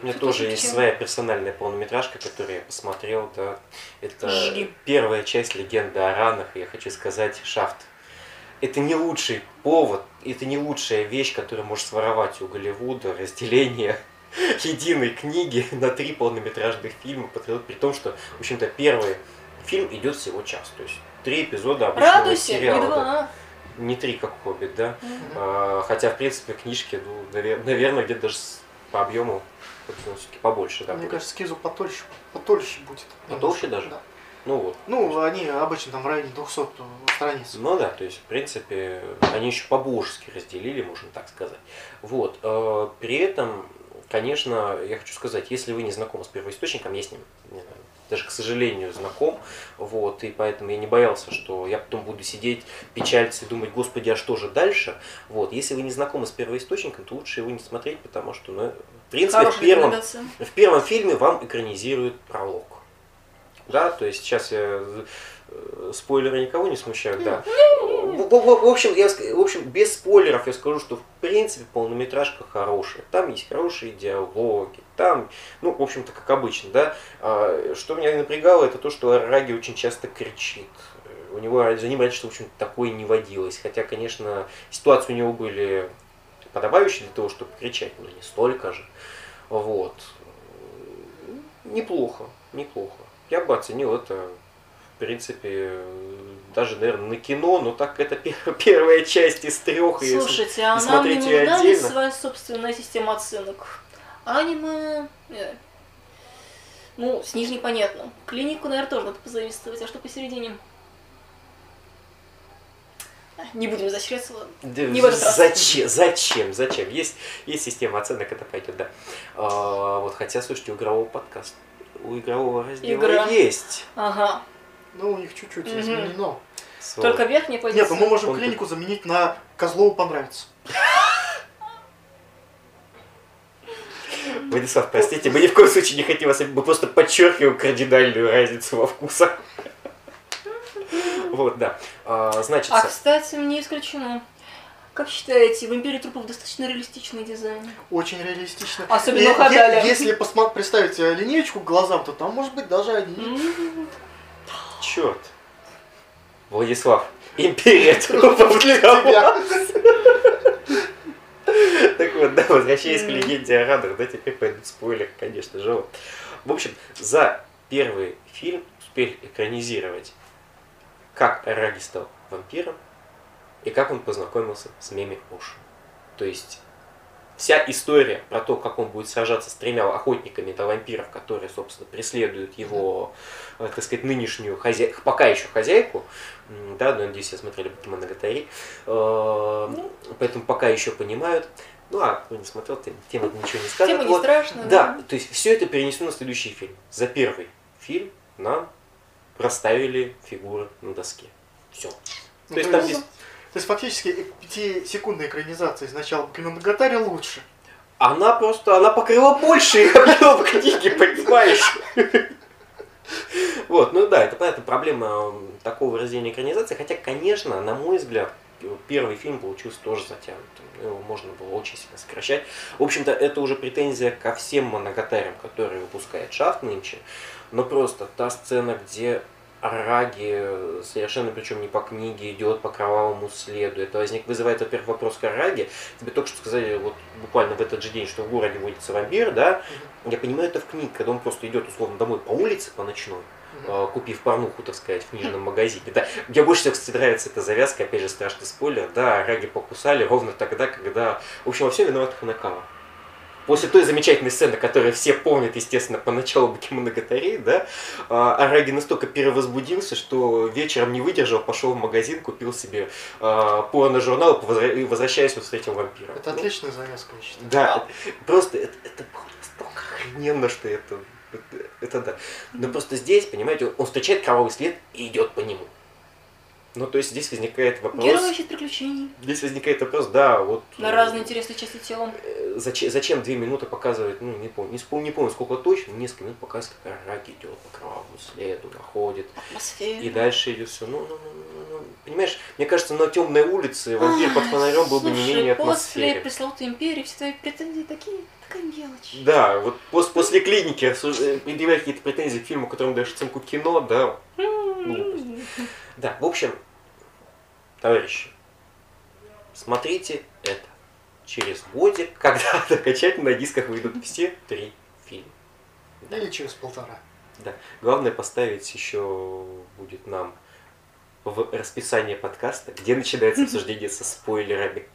У меня тоже есть чем? своя персональная полнометражка, которую я посмотрел, да. Это Жги. первая часть легенды о ранах, я хочу сказать, Шафт. Это не лучший повод, это не лучшая вещь, которую может своровать у Голливуда, разделение <laughs> единой книги на три полнометражных фильма, при при том, что, в общем-то, первый фильм идет всего час, то есть три эпизода обычного Радуйся, не сериала. да. два. Не три, как Хоббит, да. Мгм. А, Хотя, в принципе, книжки, ну, наверное, где-то даже по объему все-таки побольше, да. Мне будут. кажется, скизу потольше, потольше будет. Потолще даже? Да. Ну вот. Ну, они обычно там в районе 200 страниц. Ну да, то есть, в принципе, они еще по-божески разделили, можно так сказать. Вот. э, При этом, конечно, я хочу сказать, если вы не знакомы с первоисточником, я с ним не знаю, даже, к сожалению, знаком, вот, и поэтому я не боялся, что я потом буду сидеть, печалиться и думать, господи, а что же дальше? Вот, если вы не знакомы с первоисточником, то лучше его не смотреть, потому что, ну, в принципе, в первом, в первом фильме вам экранизируют пролог. Да, то есть сейчас я спойлеры никого не смущают, да. В, в- в общем, я, в общем, без спойлеров я скажу, что в принципе полнометражка хорошая. Там есть хорошие диалоги, там, ну, в общем-то, как обычно, да. А, Что меня напрягало, это то, что Раги очень часто кричит. У него за ним раньше, в общем такое не водилось. Хотя, конечно, ситуации у него были подобающие для того, чтобы кричать, но не столько же. Вот. Неплохо, неплохо. Я бы оценил это, принципе, даже, наверное, на кино, но так это пер- <laughs> первая часть из трех. и Слушайте, а и нам не нужна ли своя собственная система оценок? Аниме... э, Ну, с нижней понятно. Клинику, наверное, тоже надо позаимствовать, а что посередине? А, Не будем изощряться, ладно. Да Не в. Зачем? Зачем? Зачем? Есть, есть система оценок, это пойдет, да. А, вот, хотя, слушайте, у игрового подкаста, у игрового раздела Игра. есть. Ага. Ну, у них чуть-чуть Мгм. изменено. свой. Только верхняя позиция. Нет, ну мы можем Он тут- клинику заменить на Козлову понравится. <laughs> Владислав, простите, мы ни в коем случае не хотим вас, мы просто подчеркиваем кардинальную разницу во вкусах. <laughs> Вот, да. А, Значит, А, кстати, не исключено. Как считаете, в Империи трупов достаточно реалистичный дизайн? Очень реалистично. Особенно И у Хадаля. е- Если посмотреть, представить э, линеечку к глазам, то там может быть даже они. Черт. Владислав, империя трупов. Так вот, да, возвращаясь к легенде о Радах, да, теперь пойдут спойлеры, конечно же. В общем, за первый фильм успели экранизировать, как Араги стал вампиром и как он познакомился с Меми Ош. То есть вся история про то, как он будет сражаться с тремя охотниками на вампиров, которые, собственно, преследуют его, э, так сказать, нынешнюю хозяйку, пока еще хозяйку, да, но, надеюсь, все смотрели Бэтмена Гатари, поэтому пока еще понимают. Ну, а кто не смотрел, тем, тем это ничего не скажет. Тема не Вот. страшная. Да, то есть все это перенесено на следующий фильм. За первый фильм нам расставили фигуры на доске. Все. Ну, То есть то там есть- есть... То есть фактически пятисекундная экранизация из начала Киномагатари лучше. Она просто, она покрыла больше объем книги, понимаешь? Вот, ну да, это понятно, проблема такого разделения экранизации, хотя, конечно, на мой взгляд, первый фильм получился тоже затянутым. Его можно было очень сильно сокращать. В общем-то, это уже претензия ко всем моногатарям, которые выпускает Шафт нынче. Но просто та сцена, где Араги совершенно причем не по книге идет по кровавому следу. Это возник, вызывает, во-первых, вопрос к Араге. Тебе только что сказали, вот буквально в этот же день, что в городе водится вампир, да? Я понимаю это в книге, когда он просто идет условно домой по улице, по ночной, э, купив порнуху, так сказать, в книжном магазине. Да, мне больше всего, кстати, нравится эта завязка, опять же, страшный спойлер, да, Раги покусали ровно тогда, когда... В общем, во всем виноват Ханакава. После той замечательной сцены, которую все помнят, естественно, по началу Бакимоногатарей, да, а, Араги настолько перевозбудился, что вечером не выдержал, пошел в магазин, купил себе а, порно-журнал и возвращаясь вот встретил вампира. Это Ну, отличная завязка, я считаю. да, просто это, это было настолько охрененно, что это, это, это да. Но просто здесь, понимаете, он встречает кровавый след и идет по нему. Ну, то есть здесь возникает вопрос... Герой ищет приключений Здесь возникает вопрос, да, вот... на э, разные интересные части тела. э, Зачем, зачем две минуты показывать, ну, не помню, не, вспом- не помню, сколько точно, несколько минут показывать, как Раки идет по кровавому следу, находит, Атмосфера. и дальше идет все. Ну, ну, ну, ну, ну, понимаешь, мне кажется, на темной улице вампир под фонарем был бы не менее после атмосферен. пресловутой империи все твои претензии такие, такая мелочь. Да, вот пос- после клиники э, предъявлять какие-то претензии к фильму, которому даешь оценку кино, да. М. Да, в общем, товарищи, смотрите это через годик, <laughs> когда окончательно на дисках выйдут все три фильма. Или через полтора. Да. Главное поставить еще будет нам в расписание подкаста, где начинается <laughs> обсуждение со спойлерами.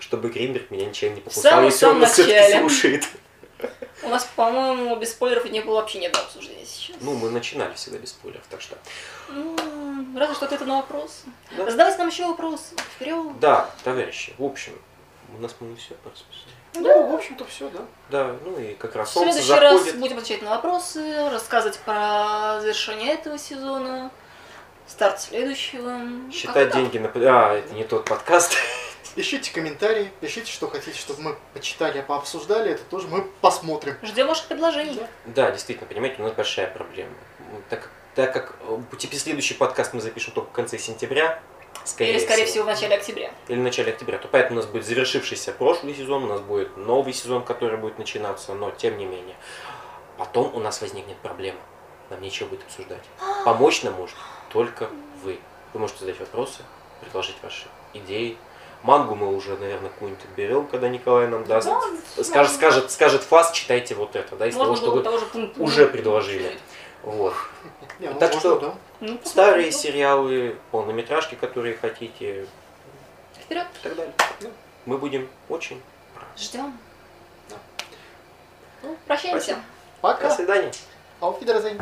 Чтобы Гринберг меня ничем не покусал, если он нас все-таки слушает. У нас, по-моему, без спойлеров не было вообще ни одного обсуждения сейчас. Ну, мы начинали всегда без спойлеров, так что. Ну, разве что ответы на вопросы. Да. Задавайте нам еще вопросы. Вперед. Да, товарищи, в общем, у нас мы все по расписанию. Ну, в общем-то, все, да. Да, ну и как раз В следующий раз заходит. будем отвечать на вопросы, рассказывать про завершение этого сезона, старт следующего. Считать деньги на... А, это не тот подкаст. <laughs> Пишите комментарии, пишите, что хотите, чтобы мы почитали, пообсуждали. Это тоже мы посмотрим. Ждем ваших предложений. Да, действительно, понимаете, у нас большая проблема. Так, как- так как э, теперь следующий подкаст мы запишем только в конце сентября, скорее, Или, скорее всего, в начале октября. или в начале октября, то поэтому у нас будет завершившийся прошлый сезон, у нас будет новый сезон, который будет начинаться, но тем не менее. Потом у нас возникнет проблема. Нам нечего будет обсуждать. Помочь нам может только вы. Вы можете задать вопросы, предложить ваши идеи. Мангу мы уже, наверное, какую-нибудь отберем, когда Николай нам даст. Да, Скажет, скажет, скажет фас, читайте вот это, да, из того, что вы того же пункта. уже предложили. Вот. Не, ну, Так можно, что- да. Ну, Старые сериалы, полнометражки, которые хотите, Вперед. и так далее. Ну, Мы будем очень рады. Ждем. Да. Ну, прощаемся. Спасибо. Пока. До свидания. Auf Wiedersehen.